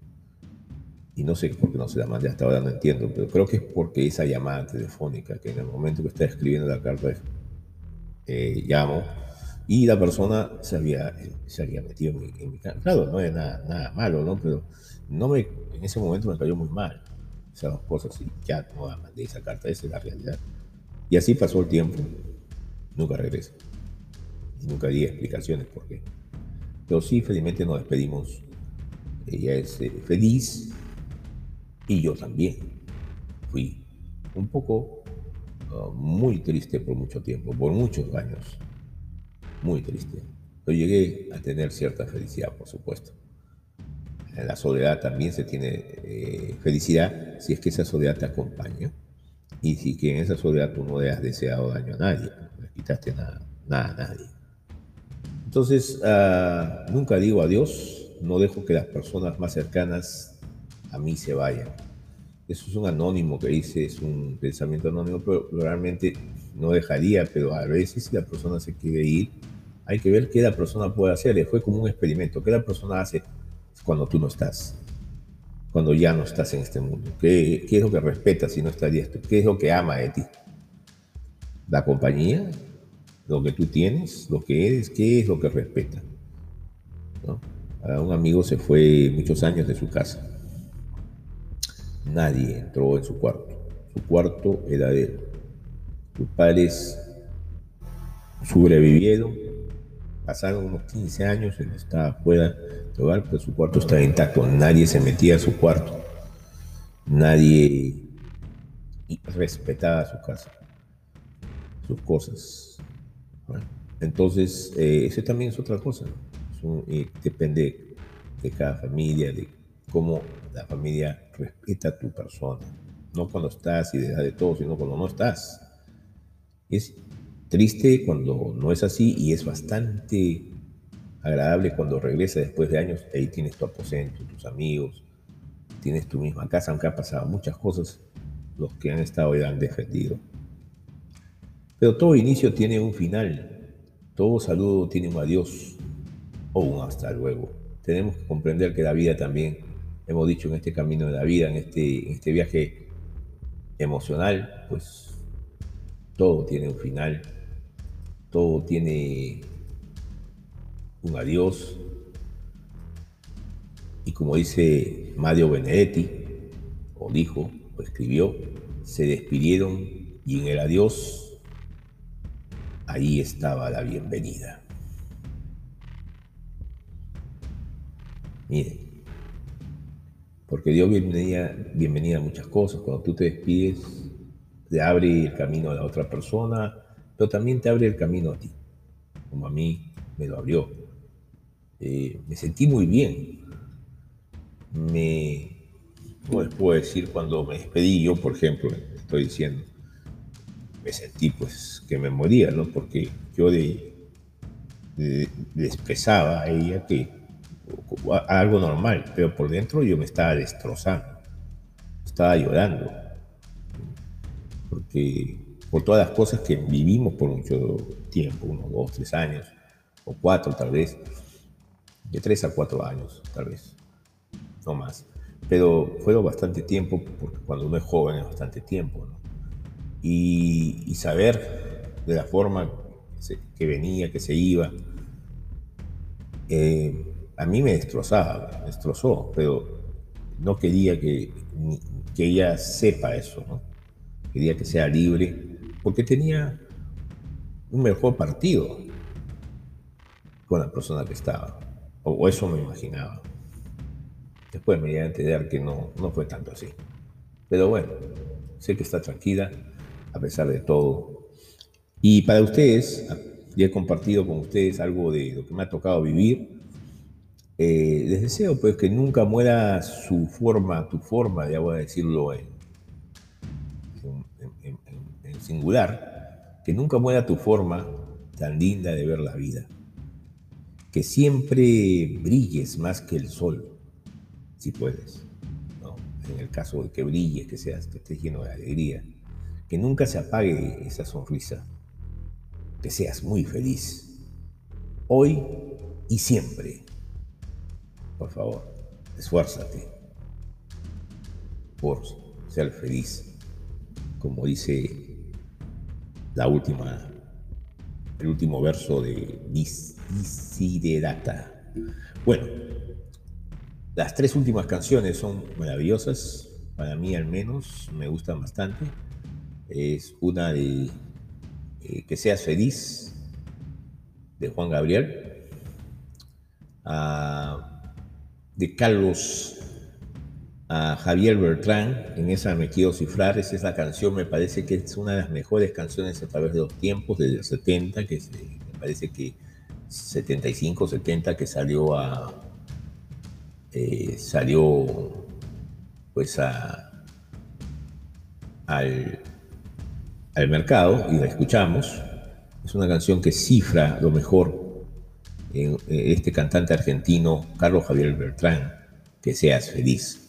Y no sé por qué no se la mandé, hasta ahora no entiendo, pero creo que es porque esa llamada telefónica, que en el momento que estaba escribiendo la carta, eh, llamo, y la persona se había, se había metido en en mi ca- Claro, no es nada, nada malo, ¿no? Pero no me, en ese momento me cayó muy mal esas dos cosas y ya no mandé esa carta, esa es la realidad. Y así pasó el tiempo, nunca regresé. Nunca di explicaciones por qué. Pero sí, felizmente nos despedimos. Ella es eh, feliz y yo también. Fui un poco ah, muy triste por mucho tiempo, por muchos años. Muy triste. Pero llegué a tener cierta felicidad, por supuesto. En la soledad también se tiene eh, felicidad si es que esa soledad te acompaña y si que en esa soledad tú no le has deseado daño a nadie, no le quitaste nada, nada a nadie. Entonces, ah, nunca digo adiós, no dejo que las personas más cercanas a mí se vayan. Eso es un anónimo que dice, es un pensamiento anónimo, pero realmente no dejaría, pero a veces si la persona se quiere ir, hay que ver qué la persona puede hacer. Fue como un experimento, qué la persona hace cuando tú no estás, cuando ya no estás en este mundo. ¿Qué, es lo que respeta si no estarías tú? ¿Qué es lo que ama de ti? ¿La compañía? ¿Lo que tú tienes? ¿Lo que eres? ¿Qué es lo que respeta? ¿No? A un amigo se fue muchos años de su casa. Nadie entró en su cuarto. Su cuarto era de él. Sus padres sobrevivieron, pasaron unos 15 años, él estaba fuera del hogar, pero su cuarto estaba intacto. Nadie se metía a su cuarto. Nadie respetaba su casa, sus cosas. Entonces, eh, eso también es otra cosa. Eh, depende de cada familia, de cómo la familia respeta a tu persona. No cuando estás y deja de todo, sino cuando no estás. Es triste cuando no es así y es bastante agradable cuando regresa después de años. Ahí tienes tu aposento, tus amigos, tienes tu misma casa, aunque han pasado muchas cosas. Los que han estado ya han defendido. Pero todo inicio tiene un final. Todo saludo tiene un adiós o un hasta luego. Tenemos que comprender que la vida también, hemos dicho en este camino de la vida, en este, en este viaje emocional, pues todo tiene un final, todo tiene un adiós. Y como dice Mario Benedetti, o dijo, o escribió, se despidieron y en el adiós, ahí estaba la bienvenida. Miren, porque Dios bienvenida, bienvenida a muchas cosas. Cuando tú te despides, te abre el camino a la otra persona, pero también te abre el camino a ti, como a mí me lo abrió. Eh, me sentí muy bien. Me, ¿cómo les puedo decir? Cuando me despedí, yo, por ejemplo, estoy diciendo, me sentí pues que me moría, ¿no? Porque yo le, le- expresaba a ella que algo normal, pero por dentro yo me estaba destrozando, estaba llorando, porque por todas las cosas que vivimos por mucho tiempo, unos dos, tres años, o cuatro tal vez, de tres a cuatro años, tal vez, no más. Pero fue bastante tiempo, porque cuando uno es joven es bastante tiempo, ¿no? y, y saber de la forma que, que venía, que se iba, eh, a mí me destrozaba, me destrozó, pero no quería que, que ella sepa eso, ¿no? Quería que sea libre, porque tenía un mejor partido con la persona que estaba, o, o eso me imaginaba. Después me di a entender que no, no fue tanto así. Pero bueno, sé que está tranquila a pesar de todo. Y para ustedes, ya he compartido con ustedes algo de lo que me ha tocado vivir. Eh, les deseo pues que nunca muera su forma, tu forma, ya voy a decirlo en, singular, que nunca muera tu forma tan linda de ver la vida. Que siempre brilles más que el sol, si puedes. En el caso de que brilles, que seas, que estés lleno de alegría. Que nunca se apague esa sonrisa. Que seas muy feliz. Hoy y siempre. Por favor, esfuérzate por ser feliz. Como dice la última, el último verso de Desiderata. Bueno, las tres últimas canciones son maravillosas, para mí al menos, me gustan bastante. Es una de eh, Que seas feliz, de Juan Gabriel, ah, de Carlos a Javier Bertrán, en esa me quiero cifrar, esa es la canción, me parece que es una de las mejores canciones a través de los tiempos, desde el 70, que me parece que 75, 70, que salió a, eh, salió pues a, al, al mercado y la escuchamos. Es una canción que cifra lo mejor en eh, este cantante argentino, Carlos Javier Bertrán, que seas feliz.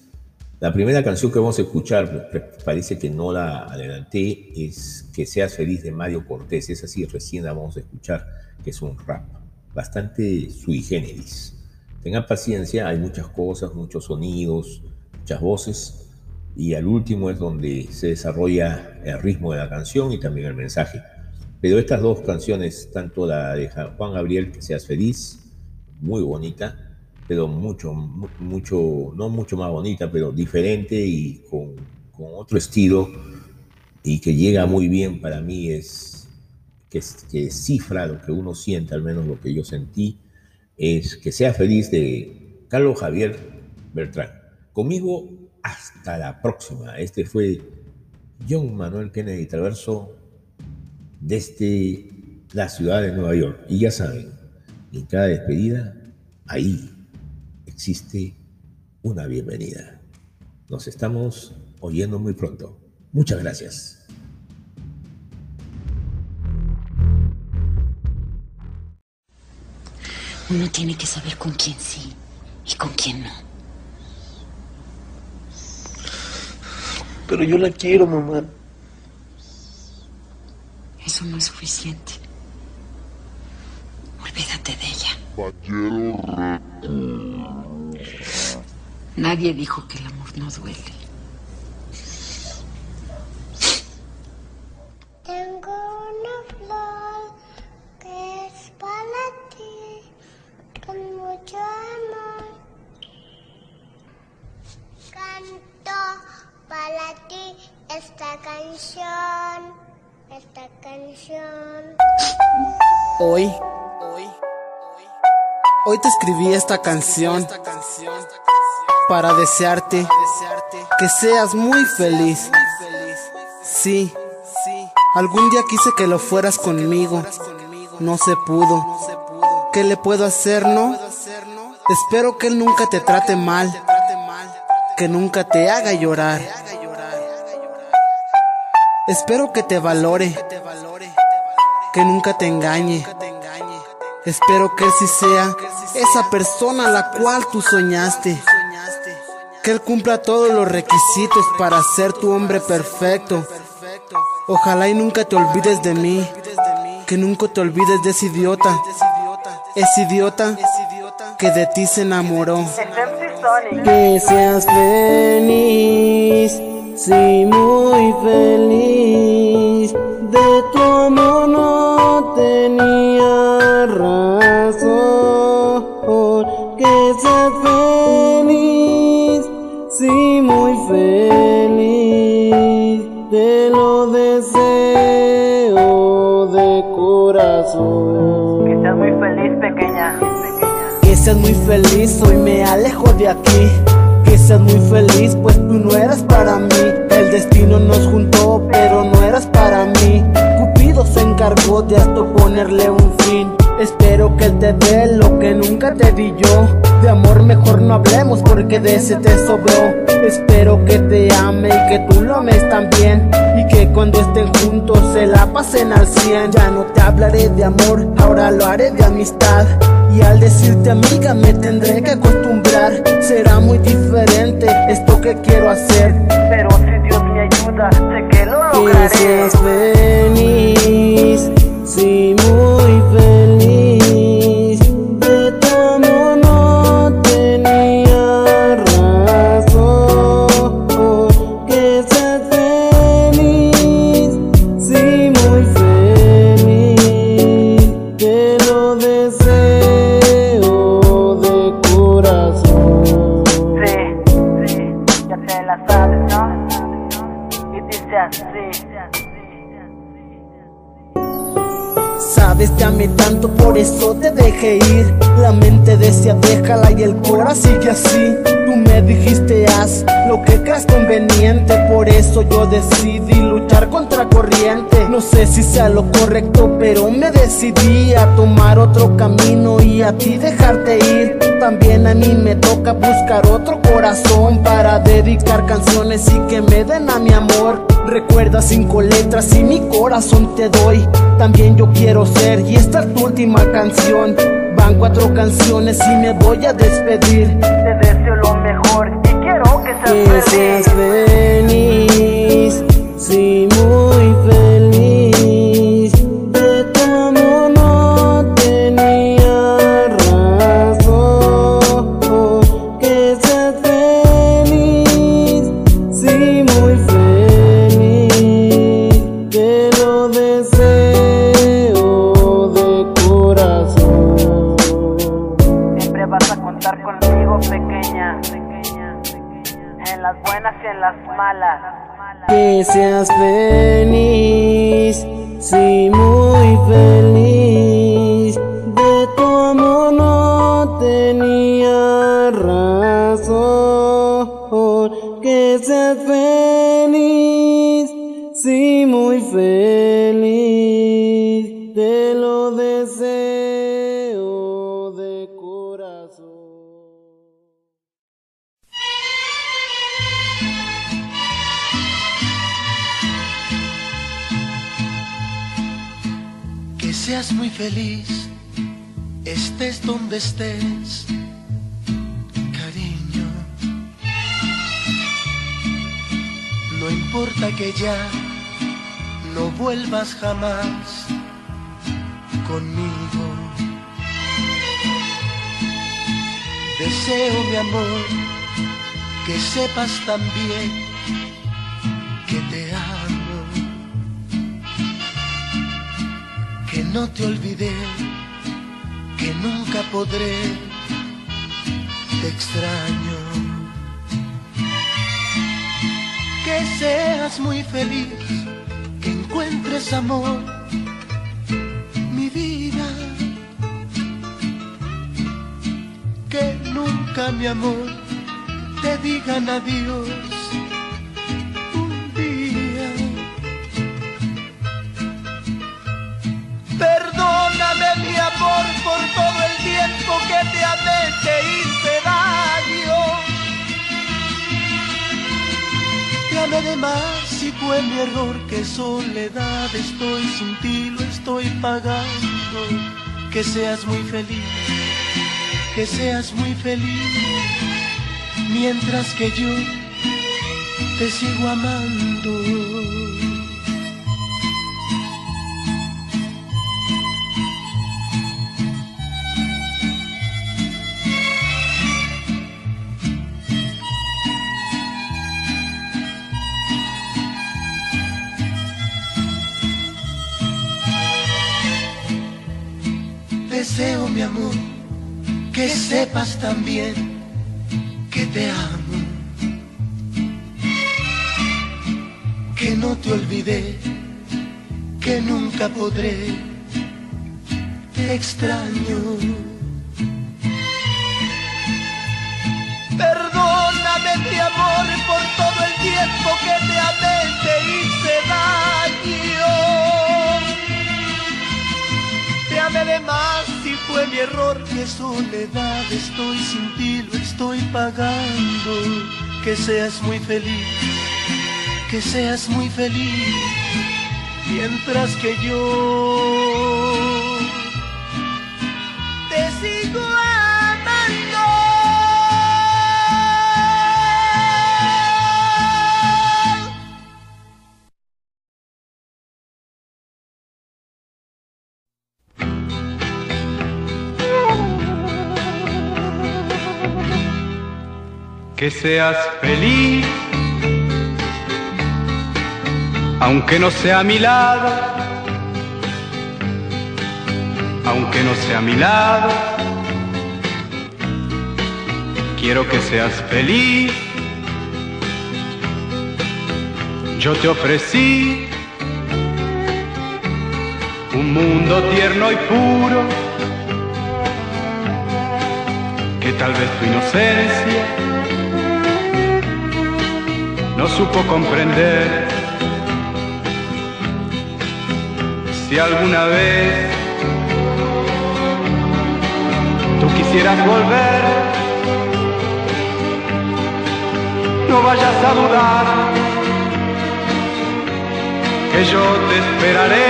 La primera canción que vamos a escuchar, parece que no la adelanté, es Que seas feliz de Mario Cortés. Es así, recién la vamos a escuchar, que es un rap bastante sui generis. Tengan paciencia, hay muchas cosas, muchos sonidos, muchas voces, y al último es donde se desarrolla el ritmo de la canción y también el mensaje. Pero estas dos canciones, tanto la de Juan Gabriel, Que seas feliz, muy bonita, pero mucho, mu- mucho, no mucho más bonita, pero diferente y con, con otro estilo y que llega muy bien para mí es que, que cifra lo que uno siente, al menos lo que yo sentí, es que sea feliz de Carlos Javier Bertrán. Conmigo hasta la próxima. Este fue John Manuel Kennedy Traverso desde la ciudad de Nueva York. Y ya saben, en cada despedida, ahí existe una bienvenida. Nos estamos oyendo muy pronto. Muchas gracias. Uno tiene que saber con quién sí y con quién no. Pero yo la quiero, mamá. Eso no es suficiente. Olvídate de ella. Nadie dijo que el amor no duele. Tengo una flor que es para ti, con mucho amor. Canto para ti esta canción, esta canción. Hoy, hoy, hoy te escribí esta canción para desearte que seas muy feliz. Sí, algún día quise que lo fueras conmigo, no se pudo. ¿Qué le puedo hacer, no? Espero que él nunca te trate mal, que nunca te haga llorar. Espero que te valore, que nunca te engañe. Espero que sí sea esa persona a la cual tú soñaste. Que él cumpla todos los requisitos para ser tu hombre perfecto. Ojalá y nunca te olvides de mí. Que nunca te olvides de ese idiota. Ese idiota que de ti se enamoró. Que seas feliz, sí, muy feliz. De tu amor seas muy feliz, hoy me alejo de aquí. Que seas muy feliz, pues tú no eras para mí. El destino nos juntó, pero no eras para mí. Cupido se encargó de esto ponerle un fin. Espero que él te dé lo que nunca te di yo. De amor mejor no hablemos porque de ese te sobró. Espero que te ame y que tú lo ames también. Y que cuando estén juntos se la pasen al cien. Ya no te hablaré de amor, ahora lo haré de amistad. Y al decirte amiga me tendré que acostumbrar. Será muy diferente esto que quiero hacer. Pero si Dios me ayuda, sé que lo lograré. Lo correcto, pero me decidí a tomar otro camino y a ti dejarte ir. También a mí me toca buscar otro corazón para dedicar canciones y que me den a mi amor. Recuerda cinco letras y mi corazón te doy. También yo quiero ser y esta es tu última canción. Van cuatro canciones y me voy a despedir. Te deseo lo mejor y quiero que seas feliz, seas jamás conmigo. Deseo, mi amor, que sepas también que te amo. que no te olvidé, que nunca podré, te extraño. Que seas muy feliz, encuentres amor, mi vida. Que nunca, mi amor, te digan adiós un día. Perdóname mi amor por todo el tiempo que te amé, te hice daño. Amé de más y fue mi error, que soledad estoy sin ti, lo estoy pagando. Que seas muy feliz, que seas muy feliz, mientras que yo te sigo amando. Deseo, mi amor, que sepas también que te amo. Que no te olvidé, que nunca podré, te extraño. Perdóname, mi amor, por todo el tiempo que te amé, te hice daño. De más y fue mi error. Qué soledad estoy sin ti, lo estoy pagando. Que seas muy feliz, que seas muy feliz. Mientras que yo te sigo que seas feliz, aunque no sea a mi lado, aunque no sea a mi lado, quiero que seas feliz. Yo te ofrecí un mundo tierno y puro, que tal vez tu inocencia no supo comprender. Si alguna vez tú quisieras volver, no vayas a dudar que yo te esperaré.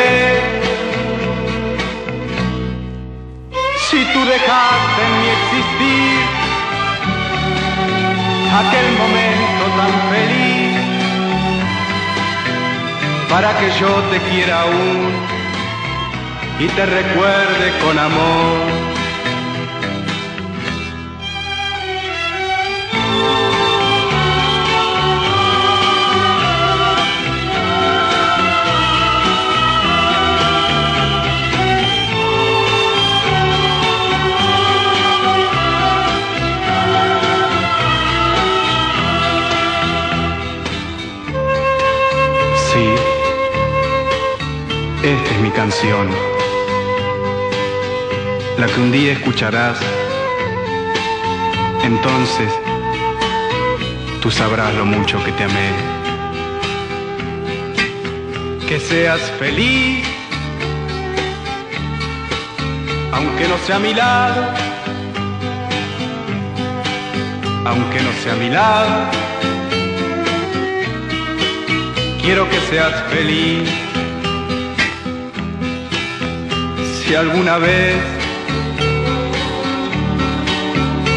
Si tú dejaste en mi existir aquel momento tan feliz para que yo te quiera aún y te recuerde con amor. Es mi canción, la que un día escucharás. Entonces, tú sabrás lo mucho que te amé. Que seas feliz, aunque no sea a mi lado, aunque no sea a mi lado. quiero que seas feliz. Si alguna vez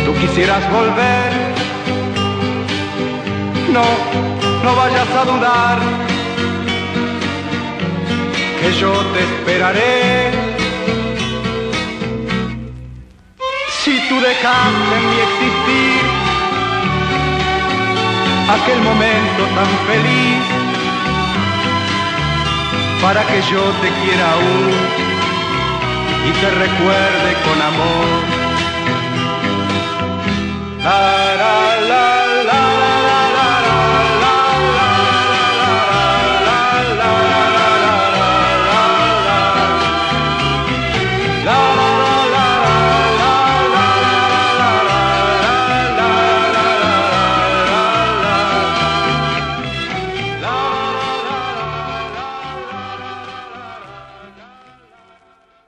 tú quisieras volver, no, no vayas a dudar, que yo te esperaré. Si tú dejaste en mi existir aquel momento tan feliz, para que yo te quiera aún y te recuerde con amor.